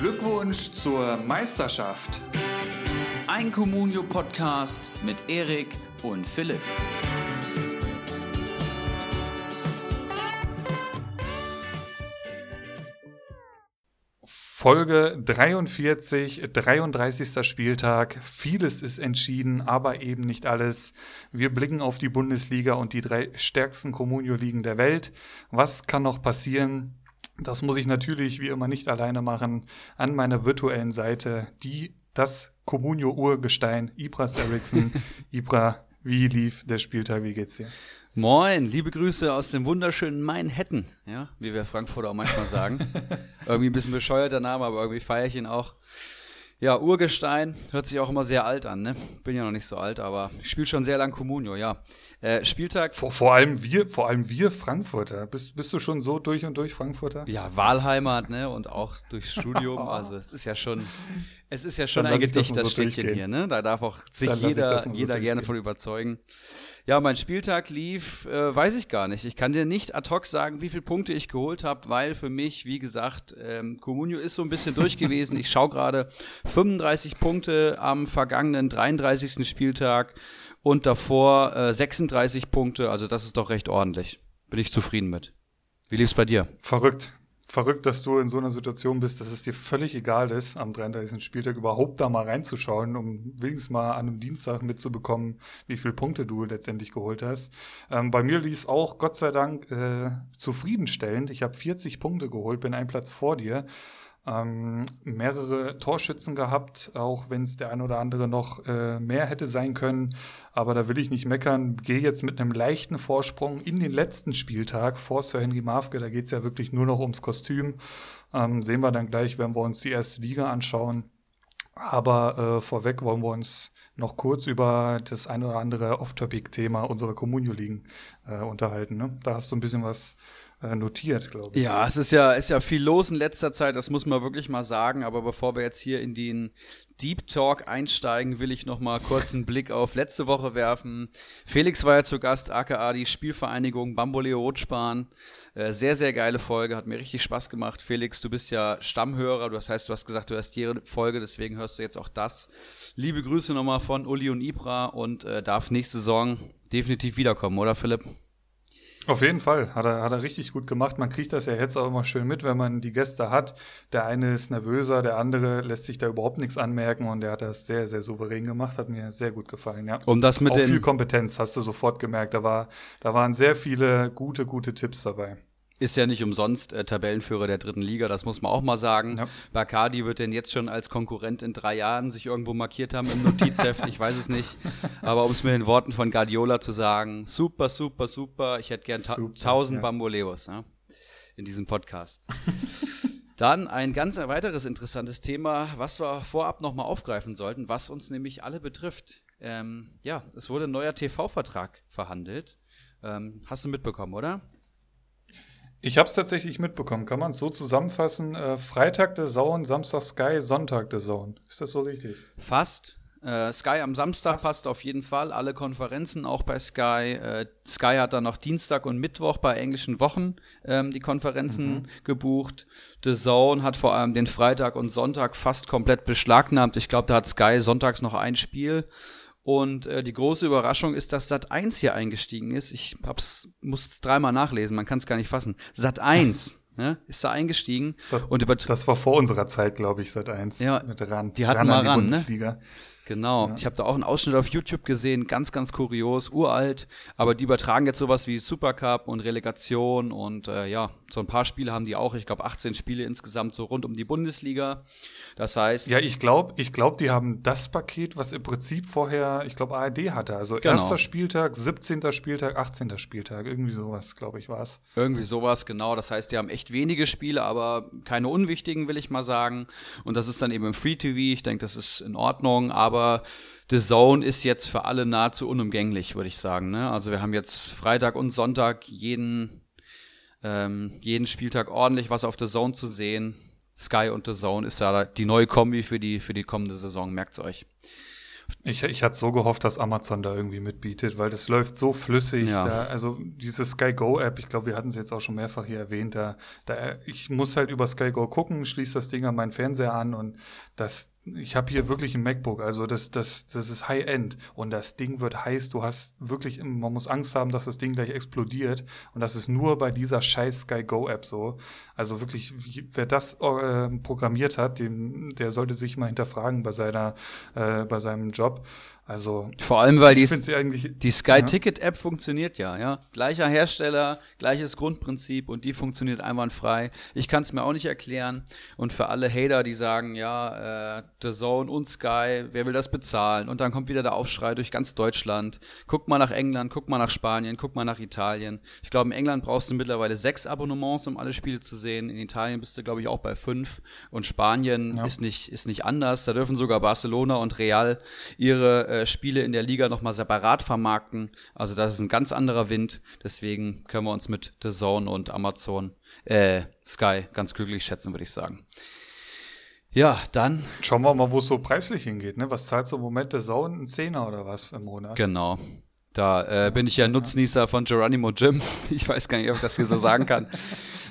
Glückwunsch zur Meisterschaft. Ein Communio-Podcast mit Erik und Philipp. Folge 43, 33. Spieltag. Vieles ist entschieden, aber eben nicht alles. Wir blicken auf die Bundesliga und die drei stärksten Communio-Ligen der Welt. Was kann noch passieren? Das muss ich natürlich wie immer nicht alleine machen. An meiner virtuellen Seite die, das Communio-Urgestein, Ibras Eriksson. Ibra, wie lief der Spieltag? Wie geht's dir? Moin, liebe Grüße aus dem wunderschönen Manhattan, ja, wie wir Frankfurter auch manchmal sagen. irgendwie ein bisschen bescheuerter Name, aber irgendwie feiere ich ihn auch. Ja, Urgestein hört sich auch immer sehr alt an, ne? Bin ja noch nicht so alt, aber ich spiele schon sehr lang Communio, ja. Äh, Spieltag. Vor, vor, allem wir, vor allem wir Frankfurter. Bist, bist du schon so durch und durch Frankfurter? Ja, Wahlheimat, ne? Und auch durchs Studium. also es ist ja schon, es ist ja schon Dann ein Gedicht, das, das so Städtchen hier, ne? Da darf auch sich Dann jeder, jeder so gerne von überzeugen. Ja, mein Spieltag lief, äh, weiß ich gar nicht. Ich kann dir nicht ad hoc sagen, wie viele Punkte ich geholt habe, weil für mich, wie gesagt, ähm, Comunio ist so ein bisschen durch gewesen. Ich schaue gerade 35 Punkte am vergangenen 33. Spieltag und davor äh, 36 Punkte. Also das ist doch recht ordentlich. Bin ich zufrieden mit. Wie lief's bei dir? Verrückt verrückt, dass du in so einer Situation bist, dass es dir völlig egal ist, am 33. Spieltag überhaupt da mal reinzuschauen, um wenigstens mal an einem Dienstag mitzubekommen, wie viele Punkte du letztendlich geholt hast. Ähm, bei mir lief es auch, Gott sei Dank, äh, zufriedenstellend. Ich habe 40 Punkte geholt, bin einen Platz vor dir ähm, mehrere Torschützen gehabt, auch wenn es der ein oder andere noch äh, mehr hätte sein können. Aber da will ich nicht meckern. Gehe jetzt mit einem leichten Vorsprung in den letzten Spieltag vor Sir Henry Mafke. Da geht es ja wirklich nur noch ums Kostüm. Ähm, sehen wir dann gleich, wenn wir uns die erste Liga anschauen. Aber äh, vorweg wollen wir uns noch kurz über das ein oder andere Off-Topic-Thema unserer Communio-Ligen äh, unterhalten. Ne? Da hast du ein bisschen was notiert, glaube ich. Ja, es ist ja, ist ja viel los in letzter Zeit, das muss man wirklich mal sagen. Aber bevor wir jetzt hier in den Deep Talk einsteigen, will ich noch mal kurz einen Blick auf letzte Woche werfen. Felix war ja zu Gast, aka die Spielvereinigung Bamboleo Rotspahn. Äh, sehr, sehr geile Folge, hat mir richtig Spaß gemacht. Felix, du bist ja Stammhörer, das heißt, du hast gesagt, du hast jede Folge, deswegen hörst du jetzt auch das. Liebe Grüße nochmal von Uli und Ibra und äh, darf nächste Saison definitiv wiederkommen, oder Philipp? Auf jeden Fall, hat er, hat er richtig gut gemacht. Man kriegt das ja jetzt auch immer schön mit, wenn man die Gäste hat. Der eine ist nervöser, der andere lässt sich da überhaupt nichts anmerken und der hat das sehr, sehr souverän gemacht. Hat mir sehr gut gefallen, ja. Und das mit auch viel Kompetenz, hast du sofort gemerkt. Da, war, da waren sehr viele gute, gute Tipps dabei ist ja nicht umsonst äh, Tabellenführer der dritten Liga, das muss man auch mal sagen. Ja. Bacardi wird denn jetzt schon als Konkurrent in drei Jahren sich irgendwo markiert haben im Notizheft, ich weiß es nicht. Aber um es mit den Worten von Guardiola zu sagen, super, super, super, ich hätte gern ta super, 1000 ja. Bamboleos ja, in diesem Podcast. Dann ein ganz weiteres interessantes Thema, was wir vorab nochmal aufgreifen sollten, was uns nämlich alle betrifft. Ähm, ja, es wurde ein neuer TV-Vertrag verhandelt. Ähm, hast du mitbekommen, oder? Ich habe es tatsächlich mitbekommen. Kann man es so zusammenfassen? Äh, Freitag der Zone, Samstag Sky, Sonntag der Zone. Ist das so richtig? Fast. Äh, Sky am Samstag Fast. passt auf jeden Fall. Alle Konferenzen auch bei Sky. Äh, Sky hat dann noch Dienstag und Mittwoch bei englischen Wochen ähm, die Konferenzen mhm. gebucht. The Zone hat vor allem den Freitag und Sonntag fast komplett beschlagnahmt. Ich glaube, da hat Sky sonntags noch ein Spiel. Und äh, die große Überraschung ist, dass Sat 1 hier eingestiegen ist. Ich hab's, muss es dreimal nachlesen, man kann es gar nicht fassen. Sat 1 ne, ist da eingestiegen. Das, und das war vor unserer Zeit, glaube ich, Sat 1. Ja, mit ran, die hatten ran mal ran, ne? Genau. Ja. Ich habe da auch einen Ausschnitt auf YouTube gesehen, ganz, ganz kurios, uralt. Aber die übertragen jetzt sowas wie Supercup und Relegation und äh, ja, so ein paar Spiele haben die auch. Ich glaube 18 Spiele insgesamt so rund um die Bundesliga. Das heißt. Ja, ich glaube, ich glaube, die haben das Paket, was im Prinzip vorher, ich glaube, ARD hatte. Also genau. erster Spieltag, 17. Spieltag, 18. Spieltag. Irgendwie sowas, glaube ich, war es. Irgendwie sowas, genau. Das heißt, die haben echt wenige Spiele, aber keine unwichtigen, will ich mal sagen. Und das ist dann eben im Free TV. Ich denke, das ist in Ordnung, aber The Zone ist jetzt für alle nahezu unumgänglich, würde ich sagen. Ne? Also wir haben jetzt Freitag und Sonntag jeden, ähm, jeden Spieltag ordentlich was auf The Zone zu sehen. Sky und The Zone ist ja die neue Kombi für die, für die kommende Saison, merkt's euch. Ich, ich hatte so gehofft, dass Amazon da irgendwie mitbietet, weil das läuft so flüssig. Ja. Da, also diese Sky Go App, ich glaube, wir hatten es jetzt auch schon mehrfach hier erwähnt, da, da ich muss halt über Sky Go gucken, schließe das Ding an meinen Fernseher an und das ich habe hier wirklich ein MacBook, also das, das, das ist High-End und das Ding wird heiß. Du hast wirklich, man muss Angst haben, dass das Ding gleich explodiert und das ist nur bei dieser scheiß Sky Go App so. Also wirklich, wer das äh, programmiert hat, den, der sollte sich mal hinterfragen bei seiner, äh, bei seinem Job. Also vor allem, weil die, die Sky Ticket App funktioniert ja, ja. Gleicher Hersteller, gleiches Grundprinzip und die funktioniert einwandfrei. Ich kann es mir auch nicht erklären. Und für alle Hater, die sagen, ja, äh, The Zone und Sky, wer will das bezahlen? Und dann kommt wieder der Aufschrei durch ganz Deutschland. Guck mal nach England, guck mal nach Spanien, guck mal nach Italien. Ich glaube, in England brauchst du mittlerweile sechs Abonnements, um alle Spiele zu sehen. In Italien bist du, glaube ich, auch bei fünf. Und Spanien ja. ist, nicht, ist nicht anders. Da dürfen sogar Barcelona und Real ihre äh, Spiele in der Liga nochmal separat vermarkten. Also das ist ein ganz anderer Wind. Deswegen können wir uns mit The Zone und Amazon, äh, Sky ganz glücklich schätzen, würde ich sagen. Ja, dann. Schauen wir mal, wo es so preislich hingeht. Ne? Was zahlt so im Moment der Zone? Ein Zehner oder was im Monat? Genau. Da äh, bin ich ja Nutznießer von Geronimo Jim. Ich weiß gar nicht, ob ich das hier so sagen kann.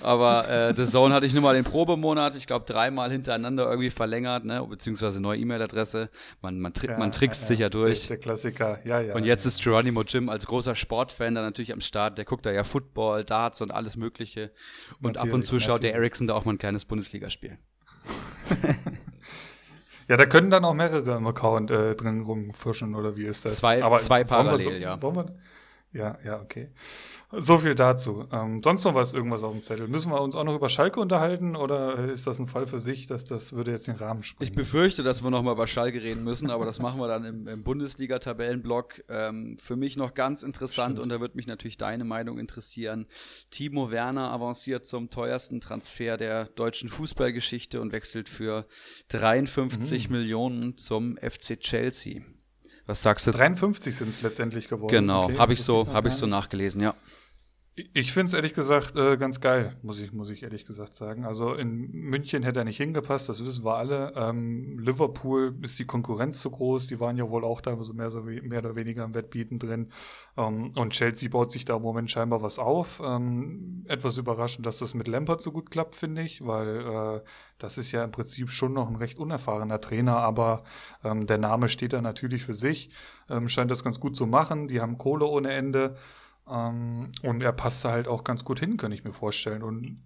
Aber äh, The Zone hatte ich nur mal den Probemonat, ich glaube dreimal hintereinander irgendwie verlängert, ne? beziehungsweise neue E-Mail-Adresse. Man, man, tri ja, man trickst ja, sich ja durch. Der, der, Klassiker, ja, ja. Und jetzt ist Geronimo Jim als großer Sportfan da natürlich am Start. Der guckt da ja Football, Darts und alles Mögliche. Und natürlich, ab und zu schaut natürlich. der Ericsson da auch mal ein kleines Bundesligaspiel. Ja, da können dann auch mehrere im Account äh, drin rumfischen, oder wie ist das? Zwei, Aber zwei parallel, so, ja. Wir, ja, ja, okay. So viel dazu. Ähm, sonst noch was, irgendwas auf dem Zettel? Müssen wir uns auch noch über Schalke unterhalten oder ist das ein Fall für sich, dass das würde jetzt den Rahmen sprengen? Ich befürchte, dass wir noch mal über Schalke reden müssen, aber das machen wir dann im, im Bundesliga-Tabellenblock. Ähm, für mich noch ganz interessant Stimmt. und da wird mich natürlich deine Meinung interessieren. Timo Werner avanciert zum teuersten Transfer der deutschen Fußballgeschichte und wechselt für 53 mhm. Millionen zum FC Chelsea. Was sagst du? 53 sind es letztendlich geworden. Genau, okay, habe ich so, habe ich so nachgelesen, ja. Ich finde es ehrlich gesagt äh, ganz geil, muss ich, muss ich ehrlich gesagt sagen. Also in München hätte er nicht hingepasst, das wissen wir alle. Ähm, Liverpool ist die Konkurrenz zu groß, die waren ja wohl auch da so mehr, so mehr oder weniger im Wettbieten drin. Ähm, und Chelsea baut sich da im Moment scheinbar was auf. Ähm, etwas überraschend, dass das mit Lampard so gut klappt, finde ich, weil äh, das ist ja im Prinzip schon noch ein recht unerfahrener Trainer, aber ähm, der Name steht da natürlich für sich. Ähm, scheint das ganz gut zu machen. Die haben Kohle ohne Ende. Ähm, und er passte halt auch ganz gut hin, kann ich mir vorstellen. Und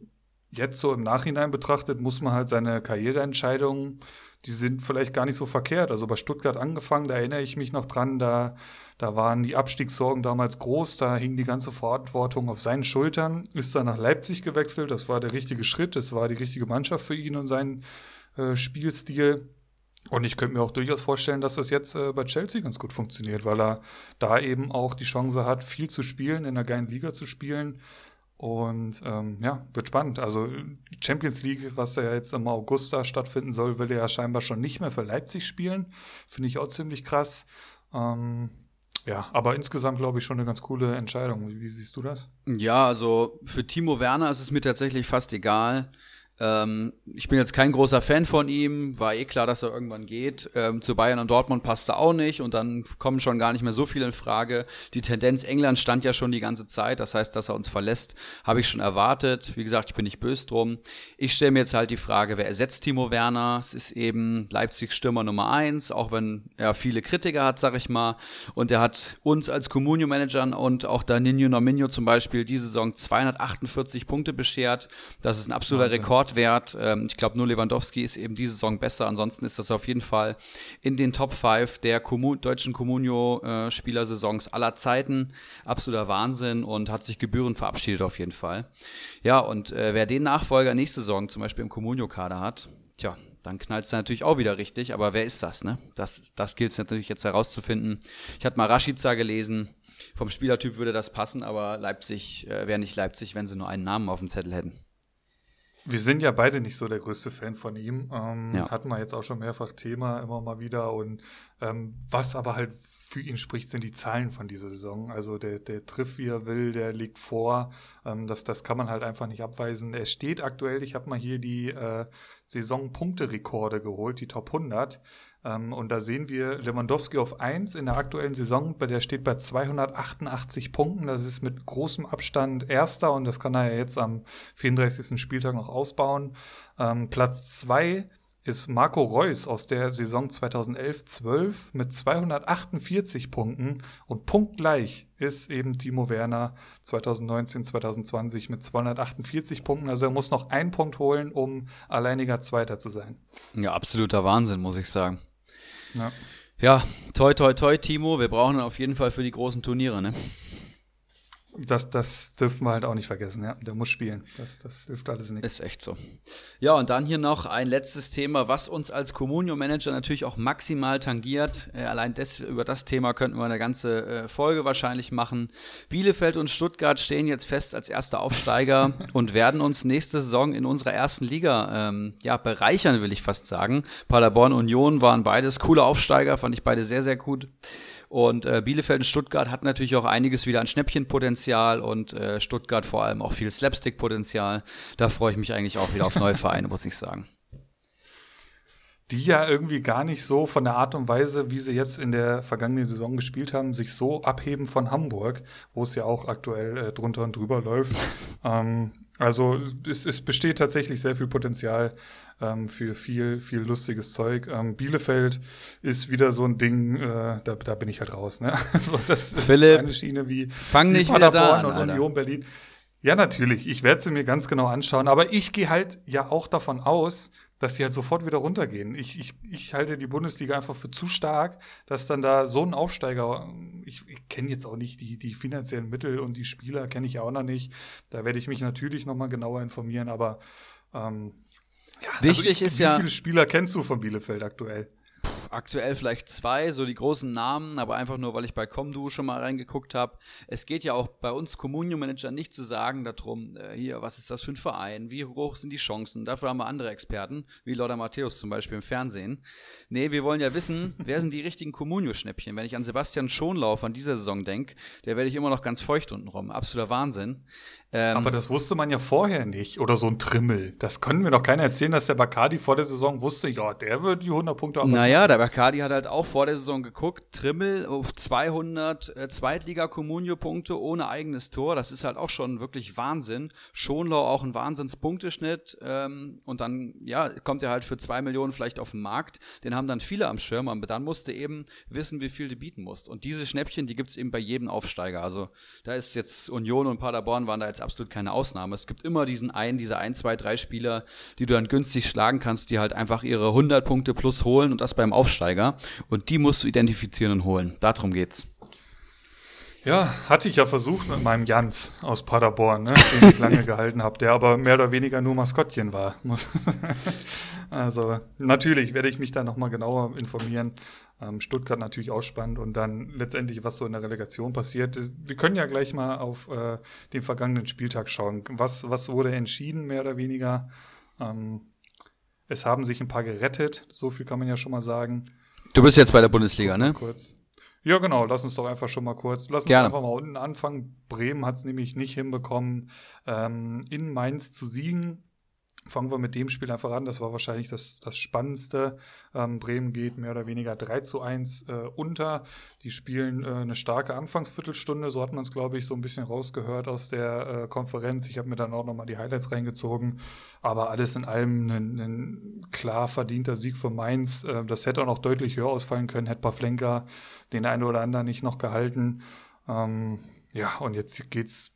jetzt so im Nachhinein betrachtet, muss man halt seine Karriereentscheidungen, die sind vielleicht gar nicht so verkehrt. Also bei Stuttgart angefangen, da erinnere ich mich noch dran, da, da waren die Abstiegssorgen damals groß, da hing die ganze Verantwortung auf seinen Schultern, ist dann nach Leipzig gewechselt, das war der richtige Schritt, das war die richtige Mannschaft für ihn und seinen äh, Spielstil. Und ich könnte mir auch durchaus vorstellen, dass das jetzt äh, bei Chelsea ganz gut funktioniert, weil er da eben auch die Chance hat, viel zu spielen, in einer geilen Liga zu spielen. Und ähm, ja, wird spannend. Also Champions League, was ja jetzt im August da stattfinden soll, will er ja scheinbar schon nicht mehr für Leipzig spielen. Finde ich auch ziemlich krass. Ähm, ja, aber insgesamt glaube ich schon eine ganz coole Entscheidung. Wie, wie siehst du das? Ja, also für Timo Werner ist es mir tatsächlich fast egal. Ähm, ich bin jetzt kein großer Fan von ihm, war eh klar, dass er irgendwann geht. Ähm, zu Bayern und Dortmund passte auch nicht und dann kommen schon gar nicht mehr so viele in Frage. Die Tendenz England stand ja schon die ganze Zeit, das heißt, dass er uns verlässt, habe ich schon erwartet. Wie gesagt, ich bin nicht böse drum. Ich stelle mir jetzt halt die Frage, wer ersetzt Timo Werner? Es ist eben Leipzigs Stürmer Nummer eins, auch wenn er viele Kritiker hat, sag ich mal. Und er hat uns als Comunio-Managern und auch da Nino Nominio zum Beispiel diese Saison 248 Punkte beschert. Das ist ein absoluter Wahnsinn. Rekord Rekordwert. Ähm, ich glaube, nur Lewandowski ist eben diese Saison besser. Ansonsten ist das auf jeden Fall in den Top 5 der Kommun deutschen Comunio-Spielersaisons aller Zeiten. Absoluter Wahnsinn und hat sich gebührend verabschiedet auf jeden Fall. Ja, und äh, wer den Nachfolger nächste Saison zum Beispiel im Comunio-Kader hat, tja, dann knallt es natürlich auch wieder richtig. Aber wer ist das, ne? Das, das gilt es natürlich jetzt herauszufinden. Ich hatte mal Rashica gelesen. Vom Spielertyp würde das passen, aber Leipzig äh, wäre nicht Leipzig, wenn sie nur einen Namen auf dem Zettel hätten. Wir sind ja beide nicht so der größte Fan von ihm. Ähm, ja. Hatten wir jetzt auch schon mehrfach Thema immer mal wieder. Und ähm, was aber halt für ihn spricht, sind die Zahlen von dieser Saison. Also der, der trifft, wie er will, der liegt vor. Ähm, das, das kann man halt einfach nicht abweisen. Er steht aktuell, ich habe mal hier die äh, Saisonpunkterekorde geholt, die Top 100. Ähm, und da sehen wir Lewandowski auf 1 in der aktuellen Saison, der steht bei 288 Punkten. Das ist mit großem Abstand erster und das kann er ja jetzt am 34. Spieltag noch ausbauen. Ähm, Platz 2 ist Marco Reus aus der Saison 2011-12 mit 248 Punkten und punktgleich ist eben Timo Werner 2019-2020 mit 248 Punkten. Also er muss noch einen Punkt holen, um alleiniger Zweiter zu sein. Ja, absoluter Wahnsinn, muss ich sagen. Ja, ja toi, toi, toi, Timo. Wir brauchen ihn auf jeden Fall für die großen Turniere, ne? Das, das dürfen wir halt auch nicht vergessen, ja. Der muss spielen. Das, das hilft alles nicht. Ist echt so. Ja, und dann hier noch ein letztes Thema, was uns als Communio-Manager natürlich auch maximal tangiert. Äh, allein des, über das Thema könnten wir eine ganze äh, Folge wahrscheinlich machen. Bielefeld und Stuttgart stehen jetzt fest als erste Aufsteiger und werden uns nächste Saison in unserer ersten Liga ähm, ja, bereichern, will ich fast sagen. Paderborn Union waren beides coole Aufsteiger, fand ich beide sehr, sehr gut. Und äh, Bielefeld und Stuttgart hat natürlich auch einiges wieder an Schnäppchenpotenzial und äh, Stuttgart vor allem auch viel Slapstick-Potenzial. Da freue ich mich eigentlich auch wieder auf neue Vereine, muss ich sagen die ja irgendwie gar nicht so von der Art und Weise, wie sie jetzt in der vergangenen Saison gespielt haben, sich so abheben von Hamburg, wo es ja auch aktuell äh, drunter und drüber läuft. ähm, also es, es, besteht tatsächlich sehr viel Potenzial ähm, für viel, viel lustiges Zeug. Ähm, Bielefeld ist wieder so ein Ding, äh, da, da bin ich halt raus. Ne? so, das, Philipp, ist eine Schiene wie, fang nicht wie Paderborn und Union Berlin. Ja, natürlich. Ich werde sie mir ganz genau anschauen. Aber ich gehe halt ja auch davon aus, dass die halt sofort wieder runtergehen. Ich, ich, ich halte die Bundesliga einfach für zu stark, dass dann da so ein Aufsteiger, ich, ich kenne jetzt auch nicht die, die finanziellen Mittel und die Spieler kenne ich ja auch noch nicht. Da werde ich mich natürlich noch mal genauer informieren, aber ähm, ja, Wichtig also ich, ist wie ja. Wie viele Spieler kennst du von Bielefeld aktuell? aktuell vielleicht zwei, so die großen Namen, aber einfach nur, weil ich bei Comdu schon mal reingeguckt habe. Es geht ja auch bei uns Communio-Manager nicht zu sagen darum, äh, hier, was ist das für ein Verein, wie hoch sind die Chancen. Dafür haben wir andere Experten, wie Lothar Matthäus zum Beispiel im Fernsehen. Nee, wir wollen ja wissen, wer sind die richtigen Communio-Schnäppchen. Wenn ich an Sebastian Schonlauf an dieser Saison denke, der werde ich immer noch ganz feucht untenrum. Absoluter Wahnsinn. Ähm, aber das wusste man ja vorher nicht. Oder so ein Trimmel. Das können wir doch keiner erzählen, dass der Bacardi vor der Saison wusste, ja, der wird die 100 Punkte haben. Naja, der Bacardi hat halt auch vor der Saison geguckt. Trimmel auf 200 äh, Zweitliga-Comunio-Punkte ohne eigenes Tor. Das ist halt auch schon wirklich Wahnsinn. Schonlau auch ein Wahnsinns-Punkteschnitt. Ähm, und dann, ja, kommt er halt für 2 Millionen vielleicht auf den Markt. Den haben dann viele am Schirm. Aber dann musste eben wissen, wie viel du bieten musst. Und diese Schnäppchen, die gibt es eben bei jedem Aufsteiger. Also da ist jetzt Union und Paderborn waren da jetzt absolut keine Ausnahme. Es gibt immer diesen einen, diese ein, zwei, drei Spieler, die du dann günstig schlagen kannst, die halt einfach ihre 100 Punkte plus holen und das beim Aufsteiger. Und die musst du identifizieren und holen. Darum geht's. Ja, hatte ich ja versucht mit meinem Jans aus Paderborn, ne, den ich lange gehalten habe, der aber mehr oder weniger nur Maskottchen war. also natürlich werde ich mich da nochmal genauer informieren. Ähm, Stuttgart natürlich auch spannend und dann letztendlich, was so in der Relegation passiert. Wir können ja gleich mal auf äh, den vergangenen Spieltag schauen. Was, was wurde entschieden, mehr oder weniger? Ähm, es haben sich ein paar gerettet, so viel kann man ja schon mal sagen. Du bist jetzt bei der Bundesliga, ne? Kurz. Ja, genau. Lass uns doch einfach schon mal kurz. Lass uns Gerne. einfach mal unten anfangen. Bremen hat es nämlich nicht hinbekommen, ähm, in Mainz zu siegen. Fangen wir mit dem Spiel einfach an. Das war wahrscheinlich das, das Spannendste. Ähm, Bremen geht mehr oder weniger 3 zu 1 äh, unter. Die spielen äh, eine starke Anfangsviertelstunde. So hat man es, glaube ich, so ein bisschen rausgehört aus der äh, Konferenz. Ich habe mir dann auch nochmal die Highlights reingezogen. Aber alles in allem ein, ein klar verdienter Sieg für Mainz. Äh, das hätte auch noch deutlich höher ausfallen können, hätte Pavlenka den einen oder anderen nicht noch gehalten. Ähm, ja, und jetzt geht's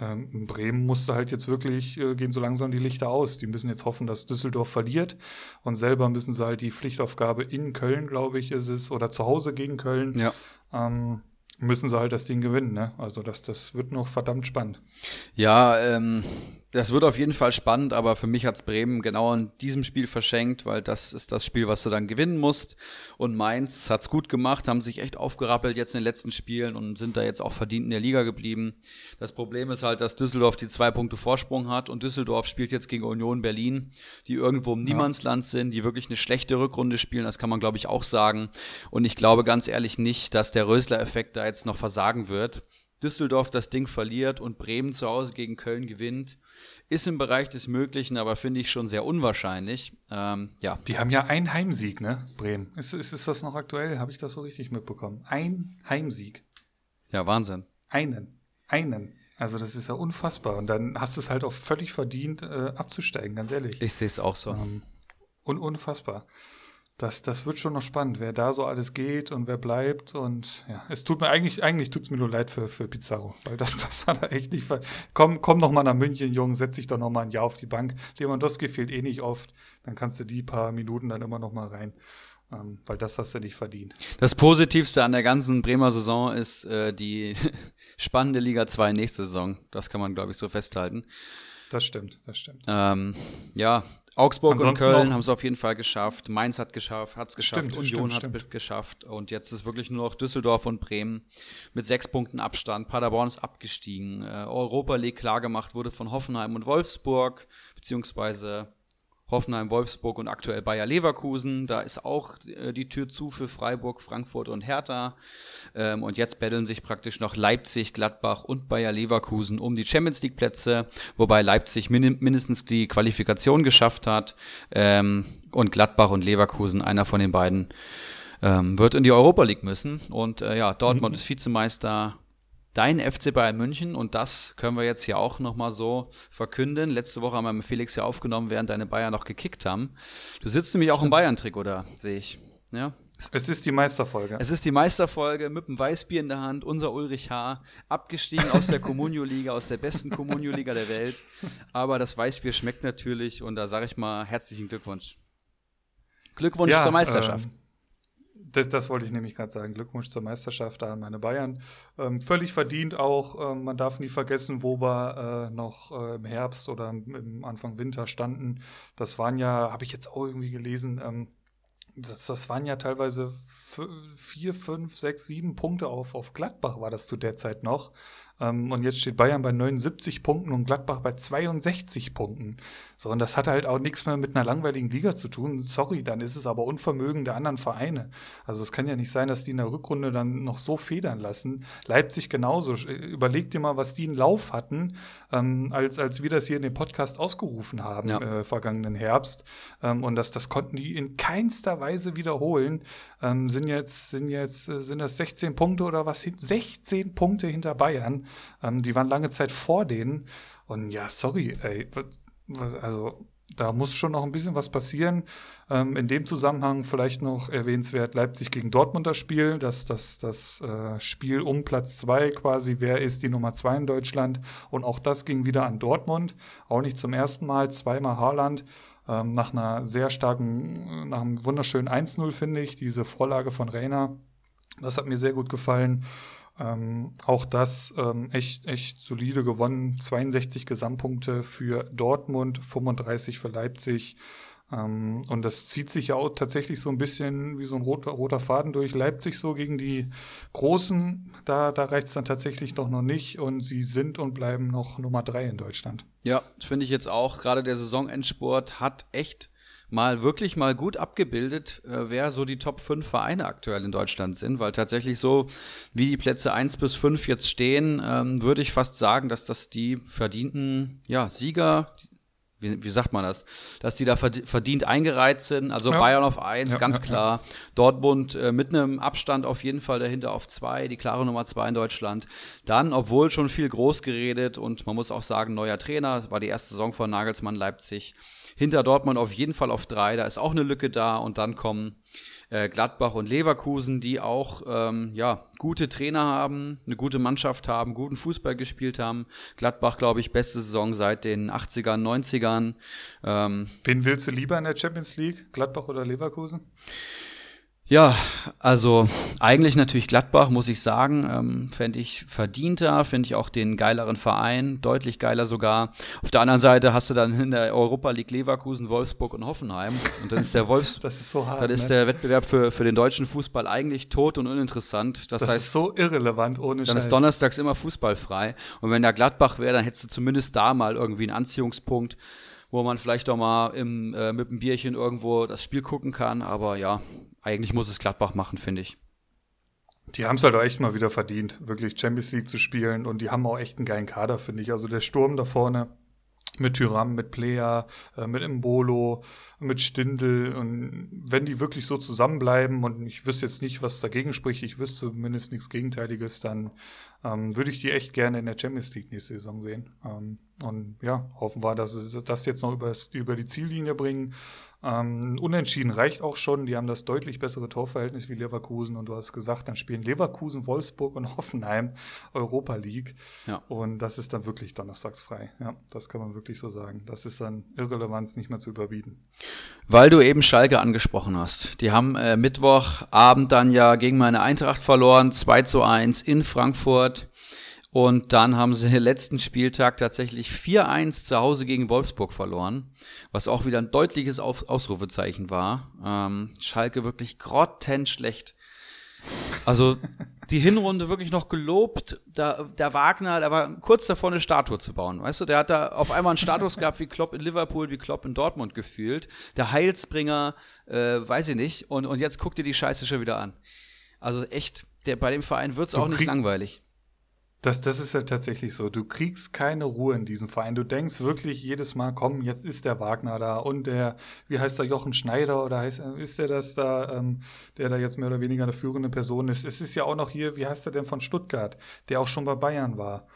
ähm, in Bremen musste halt jetzt wirklich, äh, gehen so langsam die Lichter aus. Die müssen jetzt hoffen, dass Düsseldorf verliert. Und selber müssen sie halt die Pflichtaufgabe in Köln, glaube ich, ist es, oder zu Hause gegen Köln. Ja. Ähm, müssen sie halt das Ding gewinnen. Ne? Also das, das wird noch verdammt spannend. Ja, ähm, das wird auf jeden Fall spannend, aber für mich hat's Bremen genau in diesem Spiel verschenkt, weil das ist das Spiel, was du dann gewinnen musst. Und Mainz hat's gut gemacht, haben sich echt aufgerappelt jetzt in den letzten Spielen und sind da jetzt auch verdient in der Liga geblieben. Das Problem ist halt, dass Düsseldorf die zwei Punkte Vorsprung hat und Düsseldorf spielt jetzt gegen Union Berlin, die irgendwo im Niemandsland sind, die wirklich eine schlechte Rückrunde spielen, das kann man glaube ich auch sagen. Und ich glaube ganz ehrlich nicht, dass der Rösler-Effekt da jetzt noch versagen wird. Düsseldorf das Ding verliert und Bremen zu Hause gegen Köln gewinnt, ist im Bereich des Möglichen, aber finde ich schon sehr unwahrscheinlich. Ähm, ja. Die haben ja einen Heimsieg, ne, Bremen. Ist, ist, ist das noch aktuell? Habe ich das so richtig mitbekommen? Ein Heimsieg. Ja, Wahnsinn. Einen. Einen. Also das ist ja unfassbar. Und dann hast du es halt auch völlig verdient, äh, abzusteigen, ganz ehrlich. Ich sehe es auch so. Ähm, un unfassbar das, das wird schon noch spannend, wer da so alles geht und wer bleibt. Und ja, es tut mir eigentlich, eigentlich tut es mir nur leid für, für Pizarro, weil das, das hat er echt nicht. Ver komm, komm noch mal nach München, Jung, setz dich doch noch mal ein Jahr auf die Bank. Lewandowski fehlt eh nicht oft, dann kannst du die paar Minuten dann immer noch mal rein. Ähm, weil das hast du nicht verdient. Das Positivste an der ganzen Bremer Saison ist äh, die spannende Liga 2 nächste Saison. Das kann man, glaube ich, so festhalten. Das stimmt, das stimmt. Ähm, ja, Augsburg Ansonsten und Köln haben es auf jeden Fall geschafft. Mainz hat geschafft, hat es geschafft, stimmt, Union hat es geschafft. Und jetzt ist wirklich nur noch Düsseldorf und Bremen mit sechs Punkten Abstand. Paderborn ist abgestiegen. Äh, Europa League klargemacht wurde von Hoffenheim und Wolfsburg, beziehungsweise Hoffenheim, Wolfsburg und aktuell Bayer Leverkusen. Da ist auch äh, die Tür zu für Freiburg, Frankfurt und Hertha. Ähm, und jetzt betteln sich praktisch noch Leipzig, Gladbach und Bayer Leverkusen um die Champions League Plätze, wobei Leipzig min mindestens die Qualifikation geschafft hat ähm, und Gladbach und Leverkusen, einer von den beiden, ähm, wird in die Europa League müssen. Und äh, ja, Dortmund mhm. ist Vizemeister, dein FC Bayern München und das können wir jetzt hier auch nochmal so verkünden. Letzte Woche haben wir mit Felix ja aufgenommen, während deine Bayern noch gekickt haben. Du sitzt nämlich auch im Bayern-Trick, oder sehe ich? Ja. Es ist die Meisterfolge. Es ist die Meisterfolge mit dem Weißbier in der Hand, unser Ulrich H., abgestiegen aus der Comunio-Liga, aus der besten Comunio-Liga der Welt. Aber das Weißbier schmeckt natürlich und da sage ich mal herzlichen Glückwunsch. Glückwunsch ja, zur Meisterschaft. Ähm das, das wollte ich nämlich gerade sagen. Glückwunsch zur Meisterschaft an meine Bayern. Ähm, völlig verdient auch. Ähm, man darf nie vergessen, wo wir äh, noch äh, im Herbst oder im Anfang Winter standen. Das waren ja, habe ich jetzt auch irgendwie gelesen, ähm, das, das waren ja teilweise vier, fünf, sechs, sieben Punkte auf, auf Gladbach war das zu der Zeit noch. Ähm, und jetzt steht Bayern bei 79 Punkten und Gladbach bei 62 Punkten. So, und das hat halt auch nichts mehr mit einer langweiligen Liga zu tun. Sorry, dann ist es aber Unvermögen der anderen Vereine. Also es kann ja nicht sein, dass die in der Rückrunde dann noch so federn lassen. Leipzig genauso. Überleg dir mal, was die in Lauf hatten, ähm, als, als wir das hier in dem Podcast ausgerufen haben, ja. äh, vergangenen Herbst. Ähm, und das, das konnten die in keinster Weise wiederholen. Ähm, sind jetzt, sind jetzt, äh, sind das 16 Punkte oder was? 16 Punkte hinter Bayern. Ähm, die waren lange Zeit vor denen. Und ja, sorry, ey, also da muss schon noch ein bisschen was passieren. Ähm, in dem Zusammenhang vielleicht noch erwähnenswert Leipzig gegen Dortmund das Spiel, das, das, das äh, Spiel um Platz zwei quasi, wer ist die Nummer zwei in Deutschland. Und auch das ging wieder an Dortmund, auch nicht zum ersten Mal, zweimal Haaland. Ähm, nach einer sehr starken, nach einem wunderschönen 1-0 finde ich, diese Vorlage von Reiner. Das hat mir sehr gut gefallen. Ähm, auch das ähm, echt, echt solide gewonnen. 62 Gesamtpunkte für Dortmund, 35 für Leipzig. Ähm, und das zieht sich ja auch tatsächlich so ein bisschen wie so ein roter, roter Faden durch Leipzig so gegen die Großen. Da, da reicht es dann tatsächlich doch noch nicht. Und sie sind und bleiben noch Nummer drei in Deutschland. Ja, finde ich jetzt auch. Gerade der Saisonendsport hat echt mal wirklich mal gut abgebildet, äh, wer so die Top 5 Vereine aktuell in Deutschland sind, weil tatsächlich so, wie die Plätze 1 bis 5 jetzt stehen, ähm, würde ich fast sagen, dass das die verdienten ja, Sieger, wie, wie sagt man das, dass die da verdient eingereiht sind. Also ja. Bayern auf 1, ja, ganz ja, klar. Dortmund äh, mit einem Abstand auf jeden Fall dahinter auf 2, die klare Nummer 2 in Deutschland. Dann, obwohl schon viel groß geredet und man muss auch sagen, neuer Trainer, war die erste Saison von Nagelsmann Leipzig hinter Dortmund auf jeden Fall auf drei. Da ist auch eine Lücke da und dann kommen äh, Gladbach und Leverkusen, die auch ähm, ja, gute Trainer haben, eine gute Mannschaft haben, guten Fußball gespielt haben. Gladbach, glaube ich, beste Saison seit den 80ern, 90ern. Ähm, Wen willst du lieber in der Champions League? Gladbach oder Leverkusen? Ja, also eigentlich natürlich Gladbach, muss ich sagen. Ähm, Fände ich verdienter, finde ich auch den geileren Verein, deutlich geiler sogar. Auf der anderen Seite hast du dann in der Europa League Leverkusen, Wolfsburg und Hoffenheim. Und dann ist der Wolfs das ist so hart, dann ist ne? der Wettbewerb für, für den deutschen Fußball eigentlich tot und uninteressant. Das, das heißt, ist so irrelevant ohne Dann Scheiß. ist donnerstags immer fußballfrei. Und wenn da Gladbach wäre, dann hättest du zumindest da mal irgendwie einen Anziehungspunkt wo man vielleicht auch mal im, äh, mit einem Bierchen irgendwo das Spiel gucken kann. Aber ja, eigentlich muss es Gladbach machen, finde ich. Die haben es halt auch echt mal wieder verdient, wirklich Champions League zu spielen. Und die haben auch echt einen geilen Kader, finde ich. Also der Sturm da vorne mit Tyram, mit Plea, äh, mit Imbolo, mit Stindel. Und wenn die wirklich so zusammenbleiben und ich wüsste jetzt nicht, was dagegen spricht, ich wüsste zumindest nichts Gegenteiliges, dann ähm, würde ich die echt gerne in der Champions League nächste Saison sehen. Ähm, und ja, hoffen wir, dass sie das jetzt noch über, über die Ziellinie bringen. Ähm, unentschieden reicht auch schon. Die haben das deutlich bessere Torverhältnis wie Leverkusen. Und du hast gesagt, dann spielen Leverkusen, Wolfsburg und Hoffenheim Europa League. Ja. Und das ist dann wirklich donnerstags frei. Ja, das kann man wirklich so sagen. Das ist dann Irrelevanz nicht mehr zu überbieten. Weil du eben Schalke angesprochen hast. Die haben äh, Mittwochabend dann ja gegen meine Eintracht verloren. 2 zu 1 in Frankfurt. Und dann haben sie den letzten Spieltag tatsächlich 4-1 zu Hause gegen Wolfsburg verloren, was auch wieder ein deutliches Ausrufezeichen war. Ähm, Schalke wirklich grottenschlecht. Also die Hinrunde wirklich noch gelobt. Da, der Wagner, der war kurz davor, eine Statue zu bauen. Weißt du, der hat da auf einmal einen Status gehabt wie Klopp in Liverpool, wie Klopp in Dortmund gefühlt. Der Heilsbringer, äh, weiß ich nicht. Und, und jetzt guck dir die Scheiße schon wieder an. Also echt, der, bei dem Verein wird es auch nicht langweilig. Das, das ist ja tatsächlich so. Du kriegst keine Ruhe in diesem Verein. Du denkst wirklich jedes Mal, komm, jetzt ist der Wagner da und der, wie heißt der, Jochen Schneider oder heißt, ist der das da, ähm, der da jetzt mehr oder weniger eine führende Person ist. Es ist ja auch noch hier, wie heißt der denn von Stuttgart, der auch schon bei Bayern war.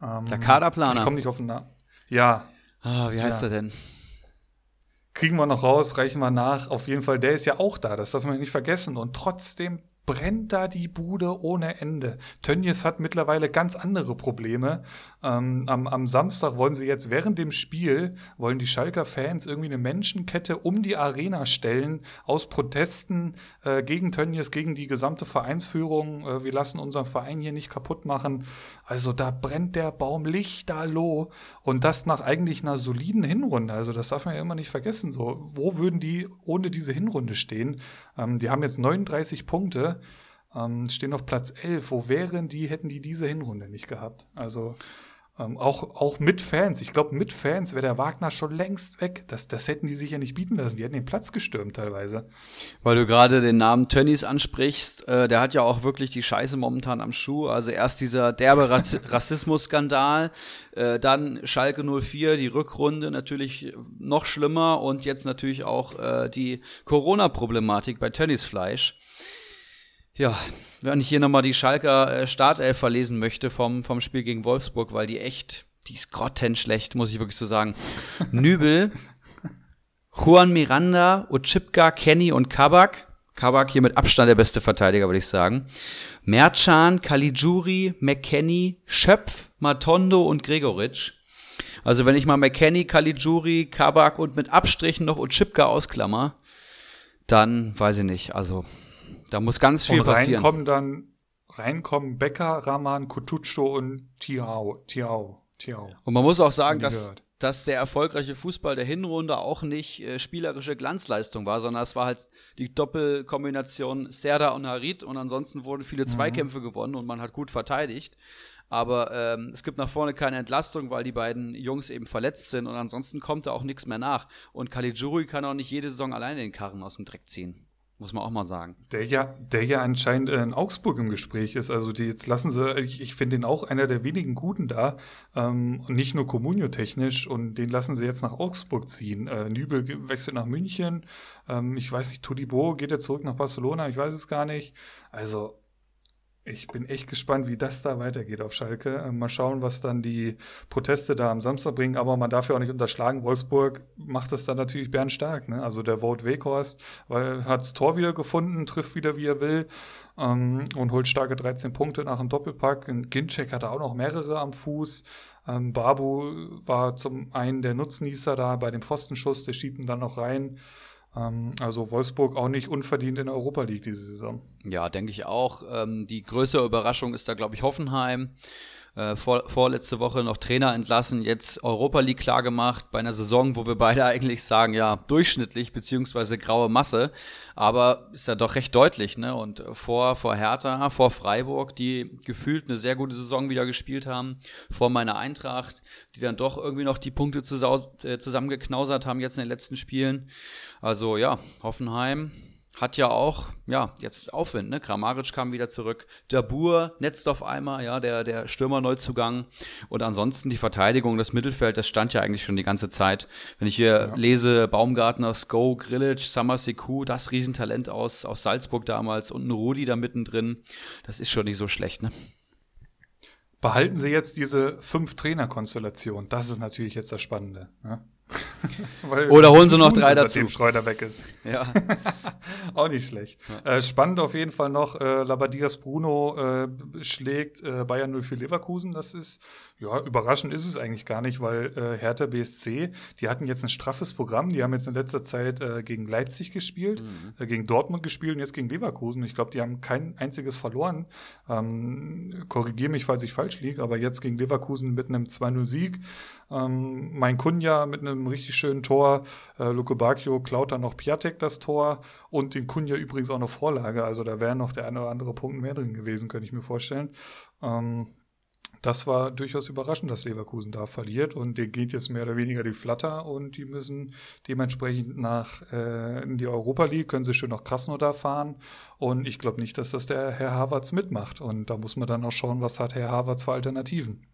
Ähm, der Kaderplaner. Ich komme nicht auf den Namen. Ja. Ah, wie heißt ja. er denn? Kriegen wir noch raus, reichen wir nach. Auf jeden Fall, der ist ja auch da, das darf man nicht vergessen. Und trotzdem brennt da die Bude ohne Ende. Tönnies hat mittlerweile ganz andere Probleme. Ähm, am, am Samstag wollen sie jetzt während dem Spiel, wollen die Schalker Fans irgendwie eine Menschenkette um die Arena stellen, aus Protesten äh, gegen Tönnies, gegen die gesamte Vereinsführung. Äh, wir lassen unseren Verein hier nicht kaputt machen. Also da brennt der Baum lichterloh. Und das nach eigentlich einer soliden Hinrunde. Also das darf man ja immer nicht vergessen. So, wo würden die ohne diese Hinrunde stehen? Ähm, die haben jetzt 39 Punkte ähm, stehen auf Platz 11. Wo wären die, hätten die diese Hinrunde nicht gehabt? Also ähm, auch, auch mit Fans. Ich glaube, mit Fans wäre der Wagner schon längst weg. Das, das hätten die sich ja nicht bieten lassen. Die hätten den Platz gestürmt teilweise. Weil du gerade den Namen Tönnies ansprichst, äh, der hat ja auch wirklich die Scheiße momentan am Schuh. Also erst dieser derbe Rassismus-Skandal, äh, dann Schalke 04, die Rückrunde natürlich noch schlimmer und jetzt natürlich auch äh, die Corona-Problematik bei Tönnies Fleisch. Ja, wenn ich hier nochmal die Schalker äh, Startelf verlesen möchte vom, vom Spiel gegen Wolfsburg, weil die echt, die ist grottenschlecht, muss ich wirklich so sagen. Nübel, Juan Miranda, Ochipka, Kenny und Kabak. Kabak hier mit Abstand der beste Verteidiger, würde ich sagen. Merchan, Caligiuri, McKenny, Schöpf, Matondo und Gregoritsch. Also wenn ich mal McKenny, Caligiuri, Kabak und mit Abstrichen noch Ochipka ausklammer, dann weiß ich nicht. Also da muss ganz viel und passieren. Reinkommen dann, reinkommen Becker, Rahman, Kutucho und Tiao. Tiao. Tiao. Und man muss auch sagen, dass, dass der erfolgreiche Fußball der Hinrunde auch nicht äh, spielerische Glanzleistung war, sondern es war halt die Doppelkombination Serda und Harit und ansonsten wurden viele mhm. Zweikämpfe gewonnen und man hat gut verteidigt. Aber ähm, es gibt nach vorne keine Entlastung, weil die beiden Jungs eben verletzt sind und ansonsten kommt da auch nichts mehr nach. Und Caligiuri kann auch nicht jede Saison alleine den Karren aus dem Dreck ziehen. Muss man auch mal sagen. Der ja, der ja anscheinend in Augsburg im Gespräch ist. Also die jetzt lassen sie, ich, ich finde den auch einer der wenigen Guten da. Ähm, nicht nur Kommunio-technisch und den lassen sie jetzt nach Augsburg ziehen. Äh, Nübel wechselt nach München. Ähm, ich weiß nicht, Todibo geht er zurück nach Barcelona, ich weiß es gar nicht. Also ich bin echt gespannt, wie das da weitergeht auf Schalke. Ähm, mal schauen, was dann die Proteste da am Samstag bringen. Aber man darf ja auch nicht unterschlagen, Wolfsburg macht das dann natürlich bärenstark. Ne? Also der Vote Weghorst hat das Tor wieder gefunden, trifft wieder, wie er will ähm, und holt starke 13 Punkte nach dem Doppelpack. Ginczek hatte auch noch mehrere am Fuß. Ähm, Babu war zum einen der Nutznießer da bei dem Pfostenschuss, der schiebt ihn dann noch rein. Ähm, also Wolfsburg auch nicht unverdient in Europa League diese Saison. Ja, denke ich auch. Ähm, die größere Überraschung ist da, glaube ich, Hoffenheim äh, vor, vorletzte Woche noch Trainer entlassen, jetzt Europa League klar gemacht, bei einer Saison, wo wir beide eigentlich sagen, ja, durchschnittlich beziehungsweise graue Masse, aber ist ja doch recht deutlich, ne? Und vor, vor Hertha, vor Freiburg, die gefühlt eine sehr gute Saison wieder gespielt haben, vor meiner Eintracht, die dann doch irgendwie noch die Punkte äh, zusammengeknausert haben jetzt in den letzten Spielen. Also ja, Hoffenheim hat ja auch, ja, jetzt Aufwind, ne? Kramaric kam wieder zurück, Dabur netzt auf einmal, ja, der, der Stürmer-Neuzugang und ansonsten die Verteidigung, das Mittelfeld, das stand ja eigentlich schon die ganze Zeit. Wenn ich hier ja. lese, Baumgartner, Sko, Grillage, Summer Seku, das Riesentalent aus, aus Salzburg damals und ein Rudi da mittendrin, das ist schon nicht so schlecht, ne? Behalten Sie jetzt diese fünf Trainer-Konstellation, das ist natürlich jetzt das Spannende. Ne? Oder holen sie noch drei dazu. Seitdem Schreuder weg ist. Ja. Auch nicht schlecht. Ja. Äh, spannend auf jeden Fall noch, äh, Labadias Bruno äh, schlägt äh, Bayern 04 Leverkusen. Das ist, ja, überraschend ist es eigentlich gar nicht, weil äh, Hertha BSC, die hatten jetzt ein straffes Programm. Die haben jetzt in letzter Zeit äh, gegen Leipzig gespielt, mhm. äh, gegen Dortmund gespielt und jetzt gegen Leverkusen. Ich glaube, die haben kein einziges verloren. Ähm, Korrigiere mich, falls ich falsch liege, aber jetzt gegen Leverkusen mit einem 2-0-Sieg. Ähm, mein Kunja mit einem richtig schönen Tor. Äh, Luke Bacchio klaut dann noch Piatek das Tor und den Kunja übrigens auch eine Vorlage. Also da wäre noch der eine oder andere Punkt mehr drin gewesen, könnte ich mir vorstellen. Ähm, das war durchaus überraschend, dass Leverkusen da verliert und denen geht jetzt mehr oder weniger die Flatter und die müssen dementsprechend nach äh, in die Europa League, können sie schön nach Krasnodar fahren und ich glaube nicht, dass das der Herr Havertz mitmacht und da muss man dann auch schauen, was hat Herr Havertz für Alternativen.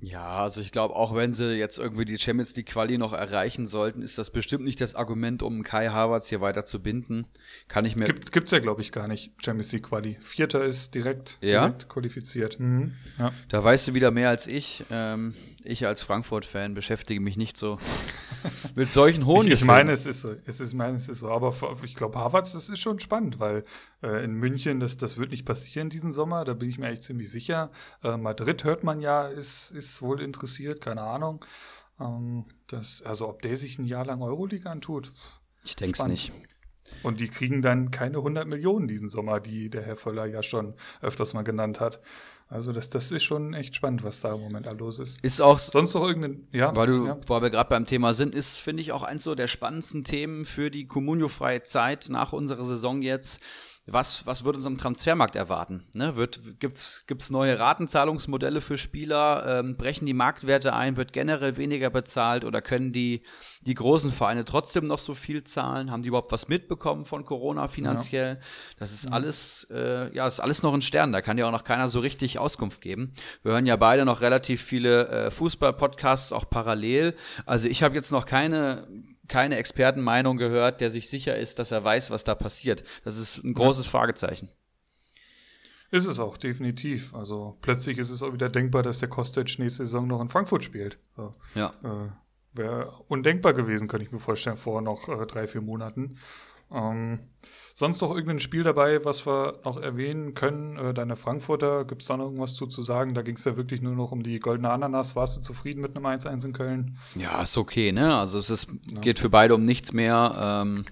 Ja, also ich glaube, auch wenn sie jetzt irgendwie die Champions League Quali noch erreichen sollten, ist das bestimmt nicht das Argument, um Kai Havertz hier weiter zu binden. Kann ich mir. Gibt, gibt's ja, glaube ich, gar nicht, Champions League Quali. Vierter ist direkt, ja? direkt qualifiziert. Mhm. Ja. Da weißt du wieder mehr als ich. Ähm, ich als Frankfurt-Fan beschäftige mich nicht so mit solchen hohen Ich, ich meine, es ist so. Es ist, meine, es ist so. Aber ich glaube, Harvard, das ist schon spannend, weil äh, in München, das, das wird nicht passieren diesen Sommer. Da bin ich mir echt ziemlich sicher. Äh, Madrid hört man ja, ist, ist wohl interessiert, keine Ahnung. Ähm, das, also, ob der sich ein Jahr lang Euroleague antut. Ich denke es nicht. Und die kriegen dann keine 100 Millionen diesen Sommer, die der Herr Völler ja schon öfters mal genannt hat. Also das, das ist schon echt spannend, was da im Moment da los ist. Ist auch sonst noch irgendein, ja, weil du, ja. weil wir gerade beim Thema sind, ist finde ich auch eins so der spannendsten Themen für die Communio-freie Zeit nach unserer Saison jetzt was, was wird uns am Transfermarkt erwarten? Ne? Gibt es neue Ratenzahlungsmodelle für Spieler? Ähm, brechen die Marktwerte ein? Wird generell weniger bezahlt? Oder können die, die großen Vereine trotzdem noch so viel zahlen? Haben die überhaupt was mitbekommen von Corona finanziell? Ja. Das ist alles, äh, ja, ist alles noch ein Stern. Da kann ja auch noch keiner so richtig Auskunft geben. Wir hören ja beide noch relativ viele äh, Fußball-Podcasts auch parallel. Also ich habe jetzt noch keine keine Expertenmeinung gehört, der sich sicher ist, dass er weiß, was da passiert. Das ist ein großes ja. Fragezeichen. Ist es auch, definitiv. Also plötzlich ist es auch wieder denkbar, dass der Kostic nächste Saison noch in Frankfurt spielt. So. Ja. Äh, Wäre undenkbar gewesen, könnte ich mir vorstellen, vor noch äh, drei, vier Monaten. Ähm, sonst noch irgendein Spiel dabei, was wir noch erwähnen können? Äh, deine Frankfurter, gibt es da noch irgendwas zu, zu sagen? Da ging es ja wirklich nur noch um die goldene Ananas. Warst du zufrieden mit einem 1-1 in Köln? Ja, ist okay, ne? Also es ist, ja. geht für beide um nichts mehr. Ähm,